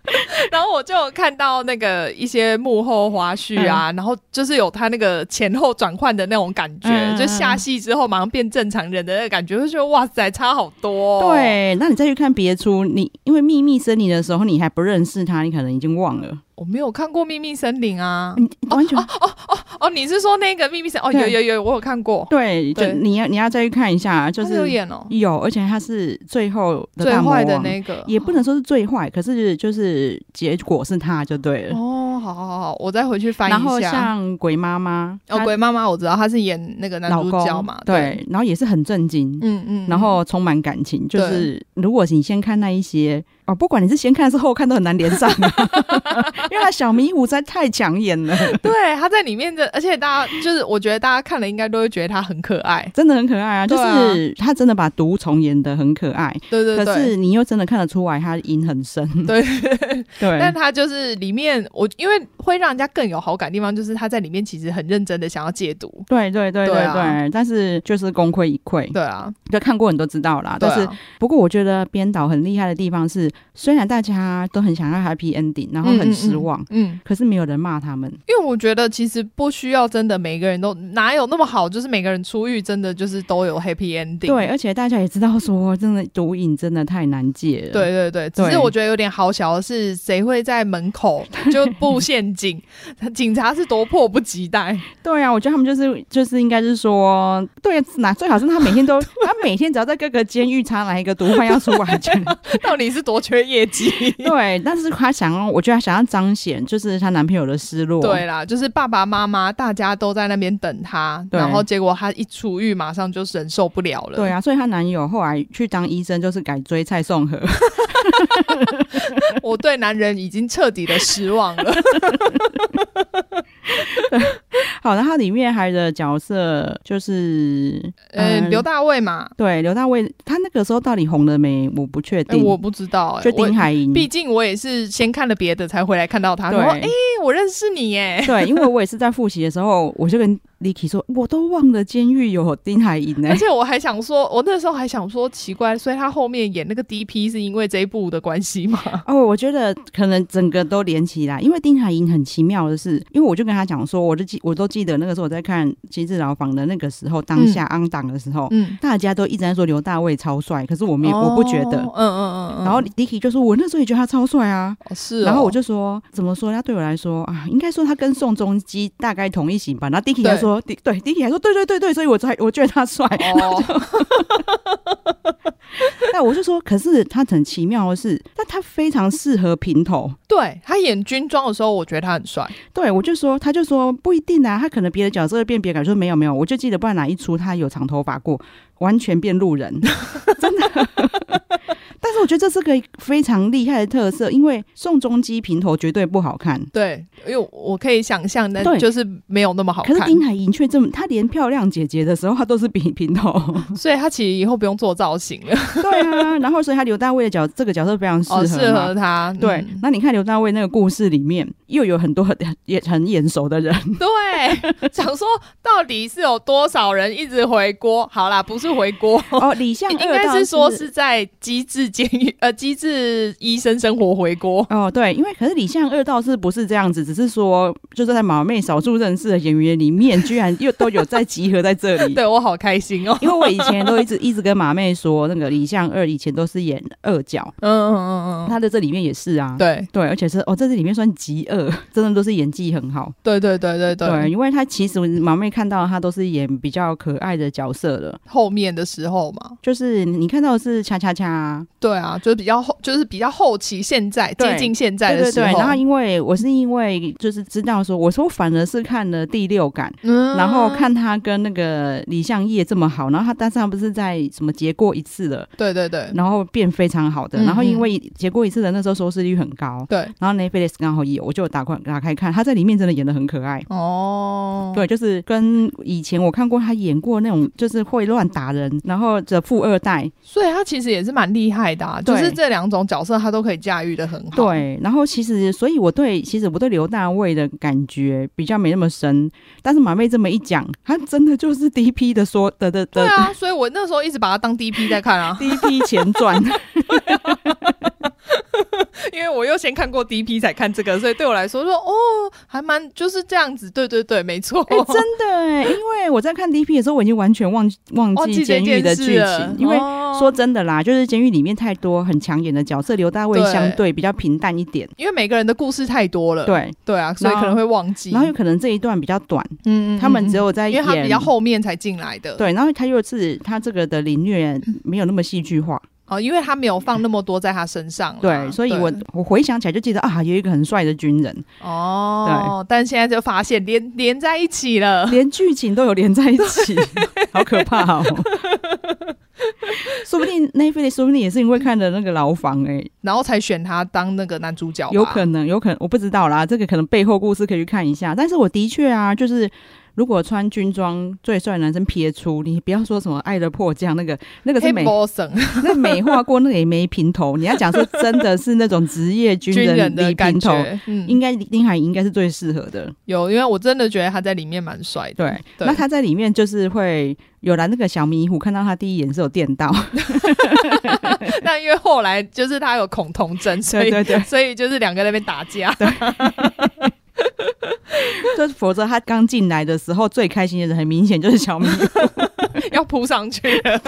[LAUGHS] 然后我就看到那个一些幕后花絮啊，嗯、然后就是有他那个前后转换的那种感觉，嗯、就下戏之后马上变正常人的那个感觉，就觉得哇塞，差好多、哦。对，那你再去看别出，你因为秘密森林的时候你还不认识他，你可能已经忘了。我没有看过《秘密森林》啊，你完全哦哦哦哦，你是说那个《秘密森林》？哦，有有有，我有看过。对，就你要你要再去看一下，就是有演哦，有，而且他是最后最坏的那个，也不能说是最坏，可是就是结果是他就对了。哦，好好好，我再回去翻一下。然后像鬼妈妈哦，鬼妈妈我知道她是演那个男主角嘛，对，然后也是很震惊，嗯嗯，然后充满感情，就是如果你先看那一些。哦，不管你是先看还是后看，都很难连上，[LAUGHS] 因为他小迷糊实在太抢眼了。[LAUGHS] 对，他在里面的，而且大家就是，我觉得大家看了应该都会觉得他很可爱，真的很可爱啊！就是他真的把毒虫演的很可爱，对对对。可是你又真的看得出来，他瘾很深，[LAUGHS] 对对。但他就是里面，我因为会让人家更有好感的地方，就是他在里面其实很认真的想要戒毒，对对对对对。但是就是功亏一篑，对啊，就看过你都知道啦。但是不过我觉得编导很厉害的地方是。虽然大家都很想要 happy ending，然后很失望，嗯，嗯，嗯，可是没有人骂他们，因为我觉得其实不需要真的每个人都哪有那么好，就是每个人出狱真的就是都有 happy ending。对，而且大家也知道说，真的毒瘾真的太难戒了。对对对，只是我觉得有点好笑的是，谁会在门口就布陷阱？[LAUGHS] 警察是多迫不及待。对啊，我觉得他们就是就是应该是说，对，哪最好是他每天都，[LAUGHS] 他每天只要在各个监狱插来一个毒贩要出来，[LAUGHS] 到底是多缺。业绩 [LAUGHS] 对，但是她想要，我觉得她想要彰显就是她男朋友的失落。对啦，就是爸爸妈妈大家都在那边等她，然后结果她一出狱，马上就忍受不了了。对啊，所以她男友后来去当医生，就是改追蔡颂和。[LAUGHS] [LAUGHS] 我对男人已经彻底的失望了。[LAUGHS] 好，然后里面还有的角色就是呃刘大卫嘛，对，刘大卫他那个时候到底红了没？我不确定，我不知道。就丁海寅，毕竟我也是先看了别的才回来看到他。对，哎，我认识你耶。对，因为我也是在复习的时候，我就跟。Licky 说：“我都忘了监狱有丁海寅呢，而且我还想说，我那时候还想说奇怪，所以他后面演那个 DP 是因为这一部的关系吗？哦，我觉得可能整个都连起来，因为丁海寅很奇妙的是，因为我就跟他讲说，我就记我都记得那个时候我在看《机智牢房》的那个时候，当下 on 档的时候，嗯，大家都一直在说刘大卫超帅，可是我没有，我不觉得，嗯嗯嗯，然后 Licky 就说，我那时候也觉得他超帅啊，是，然后我就说，怎么说？他对我来说啊，应该说他跟宋仲基大概同一型吧。然后 Licky 就说，对，Licky 还说。”对对对对，所以我才我觉得他帅。哦、[LAUGHS] 那 [LAUGHS] 我就说，可是他很奇妙的是，但他非常适合平头。对，他演军装的时候，我觉得他很帅。对，我就说，他就说不一定啊，他可能别的角色会变别感。说没有没有，我就记得不然哪一出他有长头发过，完全变路人，[LAUGHS] 真的。但是我觉得这是个非常厉害的特色，因为宋仲基平头绝对不好看。对，因为我可以想象，但就是没有那么好看。可是丁海寅却这么，他连漂亮姐姐的时候，他都是比平头，[LAUGHS] 所以他其实以后不用做造型了。对啊，然后所以他刘大卫的角这个角色非常适合，哦，适合他。对，嗯、那你看刘大卫那个故事里面，又有很多很也很眼熟的人。对，[LAUGHS] 想说到底是有多少人一直回锅？好啦，不是回锅哦，李相 [LAUGHS] 应该是说是在机智。监狱呃，机智医生生活回锅。哦，对，因为可是李相二倒是不是这样子，只是说就是在马妹少数认识的演员里面，居然又都有在集合在这里，[LAUGHS] 对我好开心哦，因为我以前都一直一直跟马妹说，那个李相二以前都是演二角，嗯嗯嗯嗯，他在这里面也是啊，对。对，而且是哦，在这里面算极恶，真的都是演技很好，对对对对对，对，因为他其实马妹看到他都是演比较可爱的角色了，后面的时候嘛，就是你看到的是恰恰恰，对啊。就是比较后，就是比较后期，现在接近现在的时候。对对对，然后因为我是因为就是知道说，我说反而是看了第六感，嗯，然后看他跟那个李相业这么好，然后他但是他不是在什么结过一次的，对对对，然后变非常好的，然后因为结过一次的那时候收视率很高，对，然后 Netflix 刚好有，我就打开打开看，他在里面真的演的很可爱。哦，对，就是跟以前我看过他演过那种就是会乱打人，然后的富二代，所以他其实也是蛮厉害的啊。就就是这两种角色，他都可以驾驭的很好。对，然后其实，所以我对其实我对刘大卫的感觉比较没那么深。但是马妹这么一讲，他真的就是 DP 的说的的的。对啊，所以我那时候一直把他当 DP 在看啊，[LAUGHS] DP 前传。[LAUGHS] [LAUGHS] 因为我又先看过 DP 才看这个，所以对我来说说哦，还蛮就是这样子。对对对，没错。真的哎，因为我在看 DP 的时候，我已经完全忘 [LAUGHS] 忘记监狱的剧情，因为。说真的啦，就是监狱里面太多很抢眼的角色，刘大卫相对比较平淡一点，因为每个人的故事太多了。对对啊，所以可能会忘记，然后有可能这一段比较短，嗯，他们只有在演，因为他比较后面才进来的。对，然后他又是他这个的凌虐没有那么戏剧化。哦，因为他没有放那么多在他身上，对，所以我我回想起来就记得啊，有一个很帅的军人哦，对，但现在就发现连连在一起了，连剧情都有连在一起，[LAUGHS] 好可怕哦！说不定奈飞的，说不定也是因为看的那个牢房哎、欸，然后才选他当那个男主角，有可能，有可能，我不知道啦，这个可能背后故事可以去看一下，但是我的确啊，就是。如果穿军装最帅的男生撇出，你不要说什么爱的迫降，那个那个是美，[LAUGHS] 那美化过，那个也没平头。你要讲说真的是那种职业军人，的感觉，嗯、应该林海应该是最适合的。有，因为我真的觉得他在里面蛮帅的。对，对那他在里面就是会有来那个小迷糊，看到他第一眼是有电到。[LAUGHS] 那因为后来就是他有恐同症，所以对对对，所以就是两个在那边打架。对 [LAUGHS] 就否则他刚进来的时候最开心的人很明显就是小米 [LAUGHS] 要扑上去了，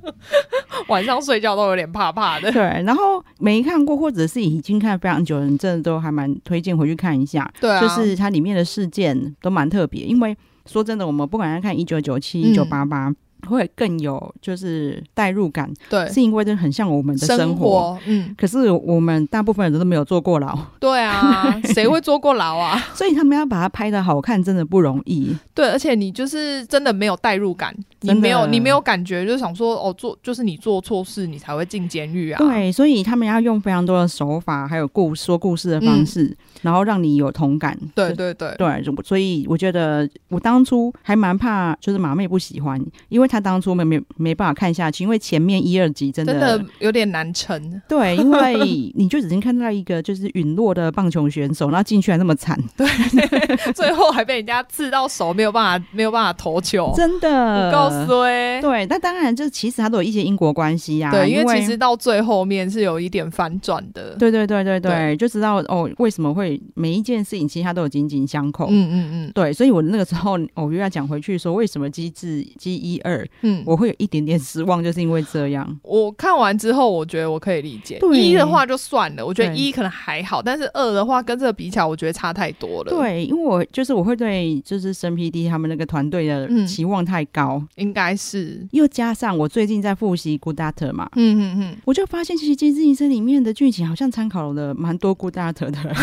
[LAUGHS] 晚上睡觉都有点怕怕的。对，然后没看过或者是已经看非常久的人，真的都还蛮推荐回去看一下。对啊，就是它里面的事件都蛮特别，因为说真的，我们不管要看一九九七、一九八八。会更有就是代入感，对，是因为这很像我们的生活，生活，嗯。可是我们大部分人都没有坐过牢，[LAUGHS] 对啊，谁会坐过牢啊？[LAUGHS] 所以他们要把它拍的好看，真的不容易。对，而且你就是真的没有代入感，你没有你没有感觉，就是想说哦，做就是你做错事，你才会进监狱啊。对，所以他们要用非常多的手法，还有故说故事的方式，嗯、然后让你有同感。对对对对，所以我觉得我当初还蛮怕，就是马妹不喜欢，因为她当初没没没办法看下去，因为前面一二集真的真的有点难撑。对，因为你就已经看到一个就是陨落的棒球选手，然后进去还那么惨，[LAUGHS] 对，最后还被人家刺到手，没有办法没有办法投球，真的。告诉哎，对，那当然就其实它都有一些因果关系呀、啊。对，因为其实到最后面是有一点反转的。对对对对对，对就知道哦，为什么会每一件事情其实它都有紧紧相扣。嗯嗯嗯，对，所以我那个时候我又要讲回去说，为什么机制机一二，嗯，我会有一点点失望，就是因为这样。我看完之后，我觉得我可以理解。一的话就算了，我觉得一可能还好，但是二的话跟这个比起来，我觉得差太多了。对，因为我就是我会对就是生 PD 他们那个团队的期望太高。应该是，又加上我最近在复习《Good Doctor》嘛，嗯嗯嗯，我就发现其实《机智医生》里面的剧情好像参考了蛮多《Good Doctor》的，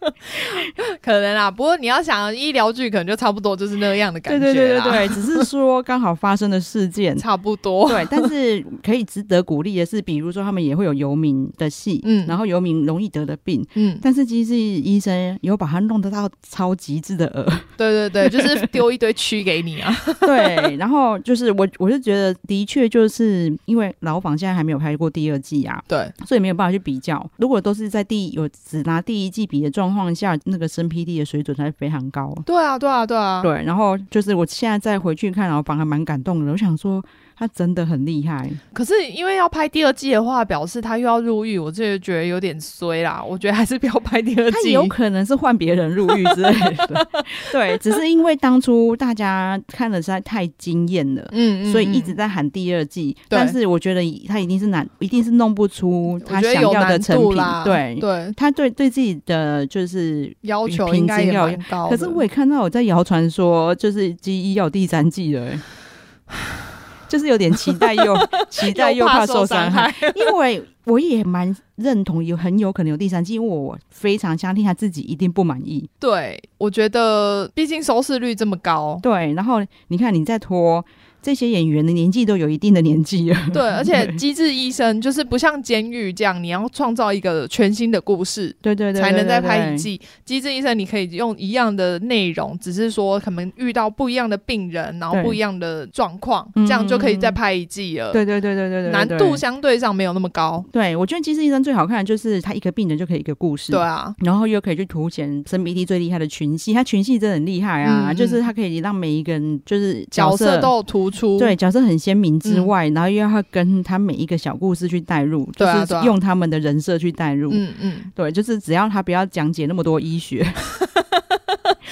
[LAUGHS] [LAUGHS] 可能啊。不过你要想医疗剧，可能就差不多就是那样的感觉，对对对对，只是说刚好发生的事件 [LAUGHS] 差不多。对，但是可以值得鼓励的是，比如说他们也会有游民的戏，嗯，然后游民容易得的病，嗯，但是《其实医生》有把它弄得到超极致的恶，对对对，[LAUGHS] 就是丢一堆蛆给你啊。对，然后就是我，我是觉得的确就是因为牢房现在还没有拍过第二季啊，对，所以没有办法去比较。如果都是在第有只拿第一季比的状况下，那个生 PD 的水准才非常高。对啊，对啊，对啊，对。然后就是我现在再回去看然后反而蛮感动的。我想说。他真的很厉害，可是因为要拍第二季的话，表示他又要入狱，我就觉得有点衰啦。我觉得还是不要拍第二季。他有可能是换别人入狱之类的，[LAUGHS] 对，只是因为当初大家看的实在太惊艳了，嗯，嗯，所以一直在喊第二季。但是我觉得他一定是难，一定是弄不出他想要的成品。对对，他对对自己的就是要求应该也蛮高。可是我也看到我在谣传说，就是机一要第三季了。[SIGHS] [LAUGHS] 就是有点期待又 [LAUGHS] 期待又怕受伤害，[LAUGHS] 因为我也蛮认同有很有可能有第三季，因为我非常相信他自己一定不满意。对，我觉得毕竟收视率这么高，对，然后你看你再拖。这些演员的年纪都有一定的年纪了，对，[LAUGHS] 而且《机智医生》就是不像监狱这样，你要创造一个全新的故事，对对对，才能再拍一季。《机智医生》你可以用一样的内容，只是说可能遇到不一样的病人，然后不一样的状况，这样就可以再拍一季了。对对对对对对，难度相对上没有那么高。对，我觉得《机智医生》最好看的就是他一个病人就可以一个故事，对啊，然后又可以去凸显申 PD 最厉害的群戏，他群戏真的很厉害啊，就是他可以让每一个人就是角色都有突出，对角色很。鲜明之外，嗯、然后又要跟他每一个小故事去带入，啊、就是用他们的人设去带入。嗯嗯，对，就是只要他不要讲解那么多医学。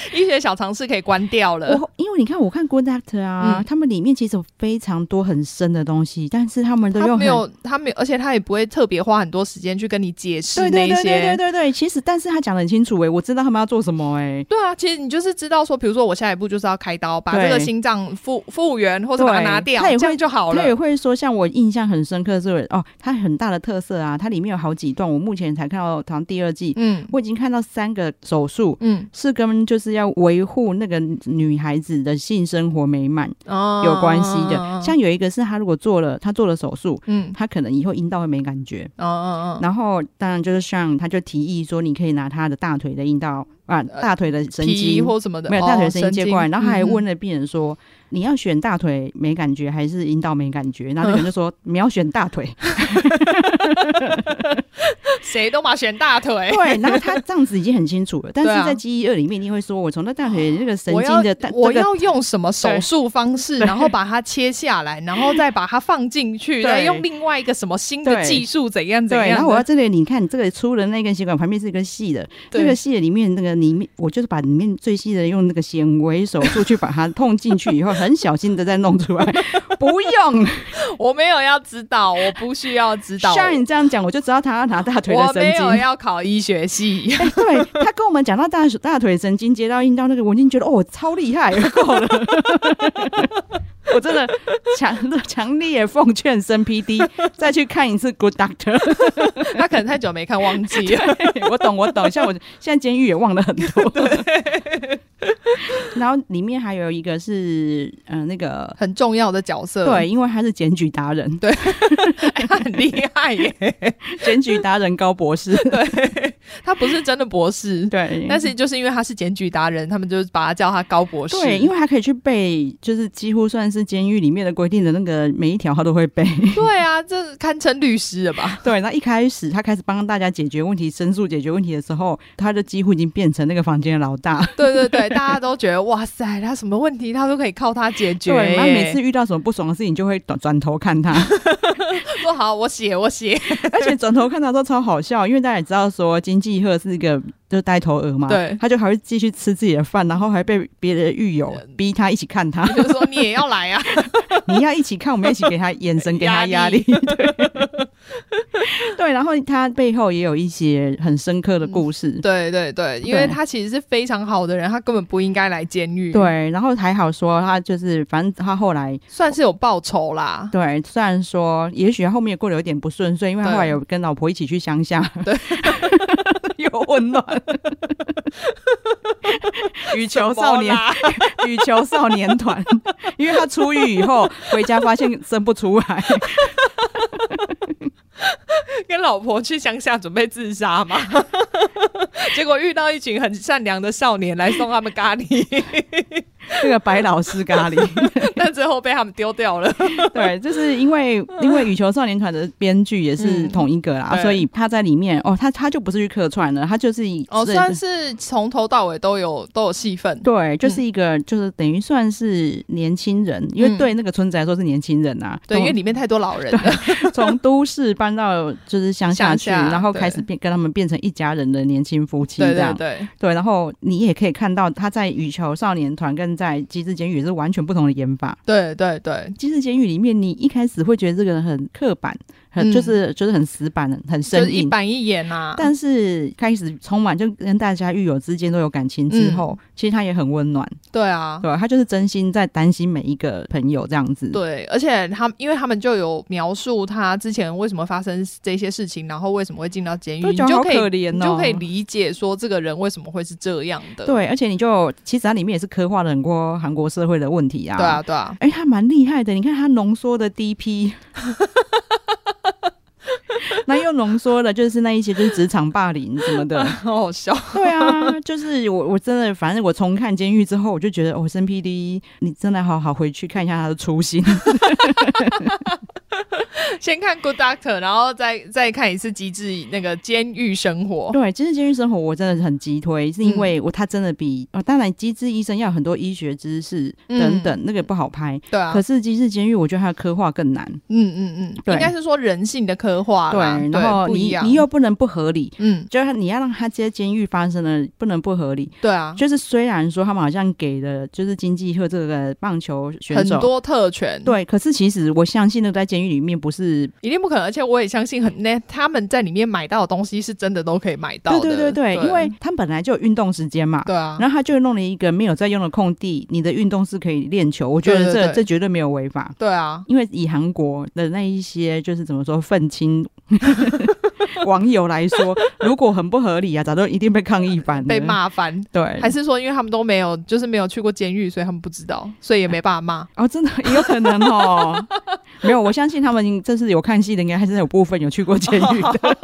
[LAUGHS] 医学小常识可以关掉了，因为你看，我看 Good Doctor 啊，嗯、他们里面其实有非常多很深的东西，但是他们都用没有，他没有，而且他也不会特别花很多时间去跟你解释那些。对对对对对对对，其实，但是他讲的很清楚，哎，我知道他们要做什么，哎，对啊，其实你就是知道说，比如说我下一步就是要开刀，把这个心脏复复原或者把它拿掉，他也会就好了。他也会说，像我印象很深刻的是，哦，它很大的特色啊，它里面有好几段，我目前才看到好像第二季，嗯，我已经看到三个手术，嗯，是跟就是要维护。那个女孩子的性生活美满哦，有关系的，像有一个是她如果做了，她做了手术，嗯，她可能以后阴道会没感觉，哦哦哦，然后当然就是像她就提议说，你可以拿她的大腿的阴道啊，大腿的神经或什么的，没有大腿神经接过来，然后还问了病人说。你要选大腿没感觉还是阴道没感觉？然后那个人就说你要选大腿，[LAUGHS] 谁都嘛选大腿。[LAUGHS] 对，然后他这样子已经很清楚了，但是在机一二里面一定会说，我从那大腿那个神经的，[GASPS] 我要用什么手术方式，然后把它切下来，然后再把它放进去，再用另外一个什么新的技术怎样怎样。然后我要这里，你看你这个粗的那根血管旁边是一根细的，这个细的里面那个里面，我就是把里面最细的用那个显微手术去把它痛进去以后。很小心的再弄出来，不用，[LAUGHS] 我没有要知道，我不需要知道。像你这样讲，我就知道他要拿大腿的神经。我没有要考医学系。欸、[LAUGHS] 对，他跟我们讲到大大腿神经接到阴道那个，我已经觉得哦，超厉害，[LAUGHS] 够了。我真的强 [LAUGHS] 强烈奉劝申 PD 再去看一次 Good Doctor。[LAUGHS] 他可能太久没看，忘记了。[LAUGHS] 我懂，我懂。像我现在监狱也忘了很多。然后里面还有一个是，嗯、呃，那个很重要的角色，对，因为他是检举达人，对，欸、他很厉害耶，检举达人高博士，对，他不是真的博士，对，但是就是因为他是检举达人，他们就把他叫他高博士，对，因为他可以去背，就是几乎算是监狱里面的规定的那个每一条，他都会背，[LAUGHS] 对啊，这堪称律师了吧？[LAUGHS] 对，那一开始他开始帮大家解决问题、申诉解决问题的时候，他就几乎已经变成那个房间的老大，对对对，大家都觉得哇塞，他什么问题他都可以靠他解决。[LAUGHS] 对，他每次遇到什么不爽的事情，就会转转头看他，说好，我写我写。而且转头看他都超好笑，因为大家也知道说金继赫是一个就是呆头鹅嘛，对，他就还会继续吃自己的饭，然后还被别的狱友逼他一起看他，就说你也要来啊，[LAUGHS] 你要一起看，我们一起给他眼神，给他压力。[LAUGHS] 对。对，然后他背后也有一些很深刻的故事。嗯、对对对，因为他其实是非常好的人，他根本不应该来监狱。对，然后还好说他就是，反正他后来算是有报仇啦。对，虽然说也许他后面过得有点不顺遂，因为他后来有跟老婆一起去乡下，对，[LAUGHS] 有温暖。[LAUGHS] 羽球少年，[LAUGHS] 羽球少年团，因为他出狱以后回家发现生不出来。[LAUGHS] 跟老婆去乡下准备自杀嘛，结果遇到一群很善良的少年来送他们咖喱，[LAUGHS] 那个白老师咖喱，[LAUGHS] 但最后被他们丢掉了。[LAUGHS] 对，就是因为因为羽球少年团的编剧也是同一个啦，嗯、所以他在里面哦，他他就不是去客串了，他就是哦，算是从头到尾都有都有戏份。对，就是一个、嗯、就是等于算是年轻人，因为对那个村子来说是年轻人啊。对，因为里面太多老人了，从都市搬到就是乡下去，然后开始变跟他们变成一家人的年轻夫妻这样。对对对，对，然后你也可以看到他在羽球少年团跟在机制监狱是完全不同的演法。对对对，机制监狱里面，你一开始会觉得这个人很刻板。很就是就是很死板，很生硬，一板一眼呐、啊。但是开始充满就跟大家狱友之间都有感情之后，嗯、其实他也很温暖。对啊，对，他就是真心在担心每一个朋友这样子。对，而且他因为他们就有描述他之前为什么发生这些事情，然后为什么会进到监狱，你就可以、哦、你就可以理解说这个人为什么会是这样的。对，而且你就其实它里面也是刻画了很多韩国社会的问题啊。对啊，对啊。哎，他蛮厉害的，你看他浓缩的 DP。[LAUGHS] 那又浓缩了，就是那一些就是职场霸凌什么的，[LAUGHS] 好好笑。对啊，就是我我真的，反正我重看监狱之后，我就觉得，哦，生 PD，你真的好好回去看一下他的初心。[LAUGHS] [LAUGHS] 先看 Good Doctor，然后再再看一次机智那个监狱生活。对，机智监狱生活我真的很急推，是因为我他真的比哦，当然机智医生要很多医学知识等等，嗯、那个不好拍。对啊。可是机智监狱，我觉得它的刻画更难。嗯嗯嗯，对，应该是说人性的刻画。对，然后你你又不能不合理。嗯，就是你要让他这些监狱发生的不能不合理。对啊。就是虽然说他们好像给了就是经济和这个棒球选手很多特权，对，可是其实我相信那个在监狱里面不是。一定不可能，而且我也相信很那他们在里面买到的东西是真的都可以买到的。对对对对，对因为他们本来就有运动时间嘛。对啊。然后他就弄了一个没有在用的空地，你的运动是可以练球。我觉得这这绝对没有违法。对啊。因为以韩国的那一些就是怎么说愤青 [LAUGHS] 网友来说，如果很不合理啊，早就一定被抗议翻，被骂翻。对。还是说，因为他们都没有，就是没有去过监狱，所以他们不知道，所以也没办法骂。哦，真的也有可能哦。[LAUGHS] 没有，我相信他们这是有看戏的，应该还是有部分有去过监狱的。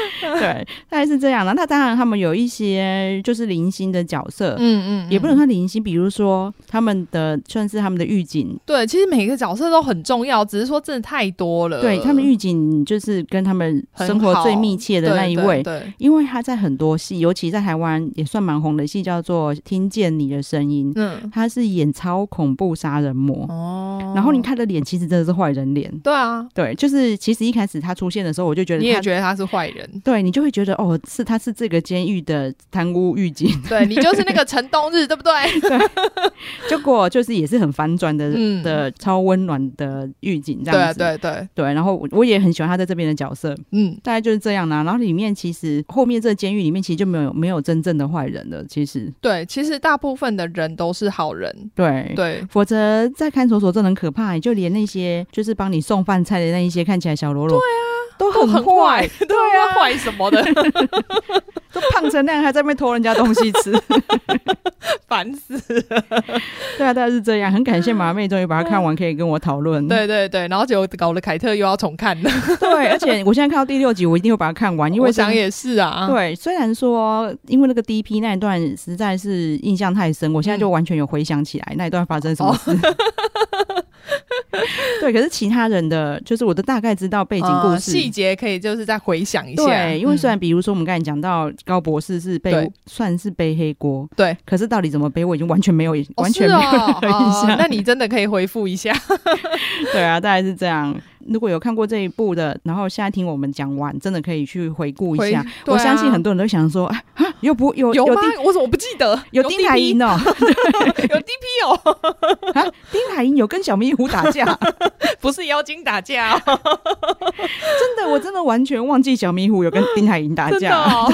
[LAUGHS] 对，大概是这样的。那当然，他们有一些就是零星的角色，嗯嗯，嗯，也不能算零星。比如说，他们的算是他们的狱警。对，其实每个角色都很重要，只是说真的太多了。对，他们狱警就是跟他们生活最密切的那一位，对，因为他在很多戏，尤其在台湾也算蛮红的戏，叫做《听见你的声音》。嗯，他是演超恐怖杀人魔哦。然后你看的脸，其实真的是坏人脸。对啊，对，就是其实一开始他出现的时候，我就觉得你也觉得他是坏人。对。你就会觉得哦，是他是这个监狱的贪污狱警，[LAUGHS] 对，你就是那个陈冬日，对不对？[LAUGHS] 对，结果就是也是很反转的、嗯、的超温暖的狱警这样子，对对对对。然后我也很喜欢他在这边的角色，嗯，大概就是这样啦、啊。然后里面其实后面这个监狱里面其实就没有没有真正的坏人了，其实对，其实大部分的人都是好人，对对。否则在看守所真的很可怕，就连那些就是帮你送饭菜的那一些看起来小喽啰，对啊。都很坏，对啊，坏什么的，[LAUGHS] 都胖成那样，还在那边偷人家东西吃，[LAUGHS] 烦死了。[LAUGHS] 对啊，大概是这样。很感谢马妹终于把它看完，可以跟我讨论。对对对，然后结果搞了凯特又要重看了。对，而且我现在看到第六集，我一定会把它看完，因为我想也是啊。对，虽然说因为那个 DP 那一段实在是印象太深，我现在就完全有回想起来那一段发生什么事。哦 [LAUGHS] 对，可是其他人的，就是我都大概知道背景故事细节，可以就是再回想一下。对，因为虽然比如说我们刚才讲到高博士是背算是背黑锅，对，可是到底怎么背，我已经完全没有完全没有 [LAUGHS] 印象。那你真的可以回复一下。[LAUGHS] 对啊，大概是这样。如果有看过这一部的，然后现在听我们讲完，真的可以去回顾一下。啊、我相信很多人都想说，啊，又不有有吗？我怎么不记得？有丁海寅哦，[LAUGHS] 有 DP 哦，[LAUGHS] 啊，丁海寅有跟小迷糊打架，[LAUGHS] 不是妖精打架，哦。真的，我真的完全忘记小迷糊有跟丁海寅打架。哦、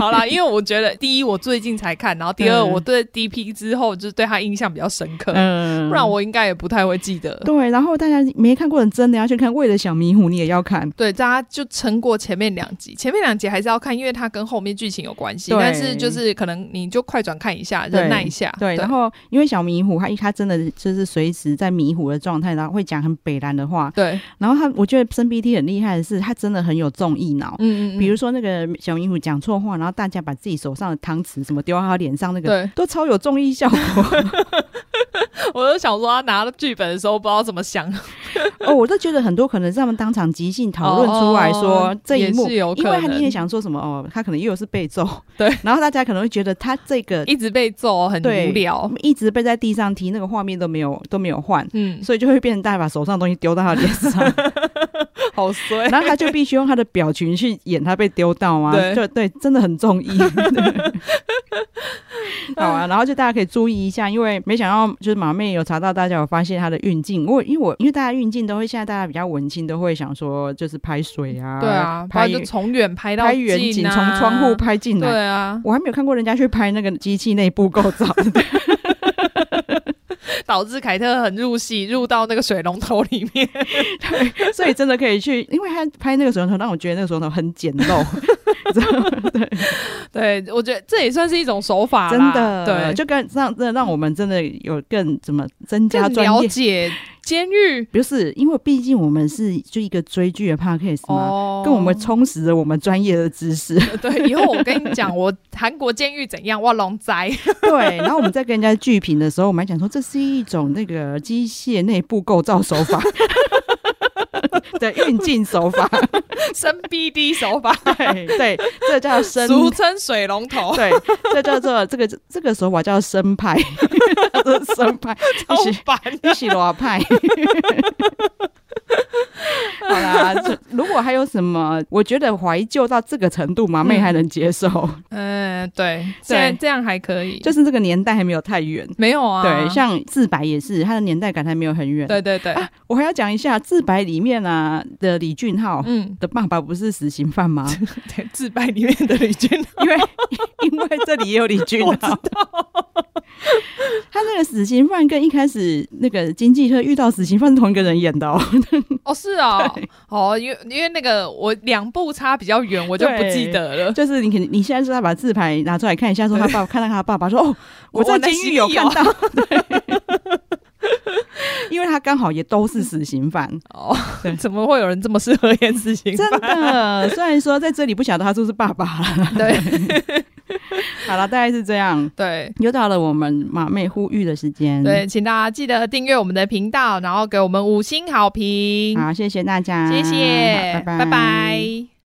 好啦，因为我觉得第一我最近才看，然后第二、嗯、我对 DP 之后就是对他印象比较深刻，嗯，不然我应该也不太会记得。对，然后大家没看过的真的要去看。为了小迷糊，你也要看。对，大家就撑过前面两集，前面两集还是要看，因为它跟后面剧情有关系。但是就是可能你就快转看一下，忍耐一下。对，然后因为小迷糊他一他真的就是随时在迷糊的状态，然后会讲很北兰的话。对，然后他我觉得生 BT 很厉害的是，他真的很有综艺脑。嗯嗯。比如说那个小迷糊讲错话，然后大家把自己手上的汤匙什么丢到他脸上，那个对都超有综艺效果。[LAUGHS] [LAUGHS] 我都想说，他拿了剧本的时候不知道怎么想。哦，我都觉得很多可能是他们当场即兴讨论出来说、哦、这一幕，因为他今天想说什么哦，他可能又是被揍，对，[LAUGHS] 然后大家可能会觉得他这个一直被揍很无聊，一直被在地上踢，那个画面都没有都没有换，嗯，所以就会变成大家把手上的东西丢到他脸上，[LAUGHS] 好衰，然后他就必须用他的表情去演他被丢到啊，对。就对，真的很综艺，[LAUGHS] 好啊，然后就大家可以注意一下，因为没想到就是马妹有查到，大家有发现她的运镜，我因为我因为大家运镜都会现在大家比较文青，都会想说就是拍水啊，对啊，拍就从远拍到拍远景，从窗户拍进来，对啊，我还没有看过人家去拍那个机器内部构造，[LAUGHS] 导致凯特很入戏，入到那个水龙头里面，[LAUGHS] 对，所以真的可以去，因为他拍那个水龙头，让我觉得那个水龙头很简陋，[LAUGHS] 对，对我觉得这也算是一种手法，真的，对，就跟让真的让我们真的有更怎么增加专业。了解。监狱不是，因为毕竟我们是就一个追剧的 podcast 嘛，哦、跟我们充实了我们专业的知识。[LAUGHS] 对，以后我跟你讲，我韩国监狱怎样，哇龙灾。[LAUGHS] 对，然后我们在跟人家剧评的时候，我们还讲说这是一种那个机械内部构造手法。[LAUGHS] 的运镜手法，[LAUGHS] 生 BD 手法，对对，这叫生，俗称水龙头，[LAUGHS] 对，这叫做这个这个手法叫生派，生派，超烦，一起裸派。[LAUGHS] 好啦，如果还有什么，我觉得怀旧到这个程度，马妹还能接受。[LAUGHS] 嗯，对，现在这样还可以，就是这个年代还没有太远。没有啊，对，像自白也是，它的年代感还没有很远。对对对，我还要讲一下自白里面啊的李俊浩，嗯，的爸爸不是死刑犯吗？[LAUGHS] 对，自白里面的李俊浩，因为因为这里也有李俊浩。他那个死刑犯跟一开始那个经济特遇到死刑犯是同一个人演的哦。哦，是哦，哦，因为因为那个我两步差比较远，我就不记得了。就是你肯定你现在是他把自拍拿出来看一下，说他爸看到他爸爸说哦，我在监狱有看到。[LAUGHS] [LAUGHS] 因为他刚好也都是死刑犯。哦，对，怎么会有人这么适合演死刑犯？真的，虽然说在这里不晓得他是不是爸爸了，对。[LAUGHS] [LAUGHS] 好了，大概是这样。对，又到了我们马妹呼吁的时间。对，请大家记得订阅我们的频道，然后给我们五星好评。好，谢谢大家，谢谢，拜拜。拜拜。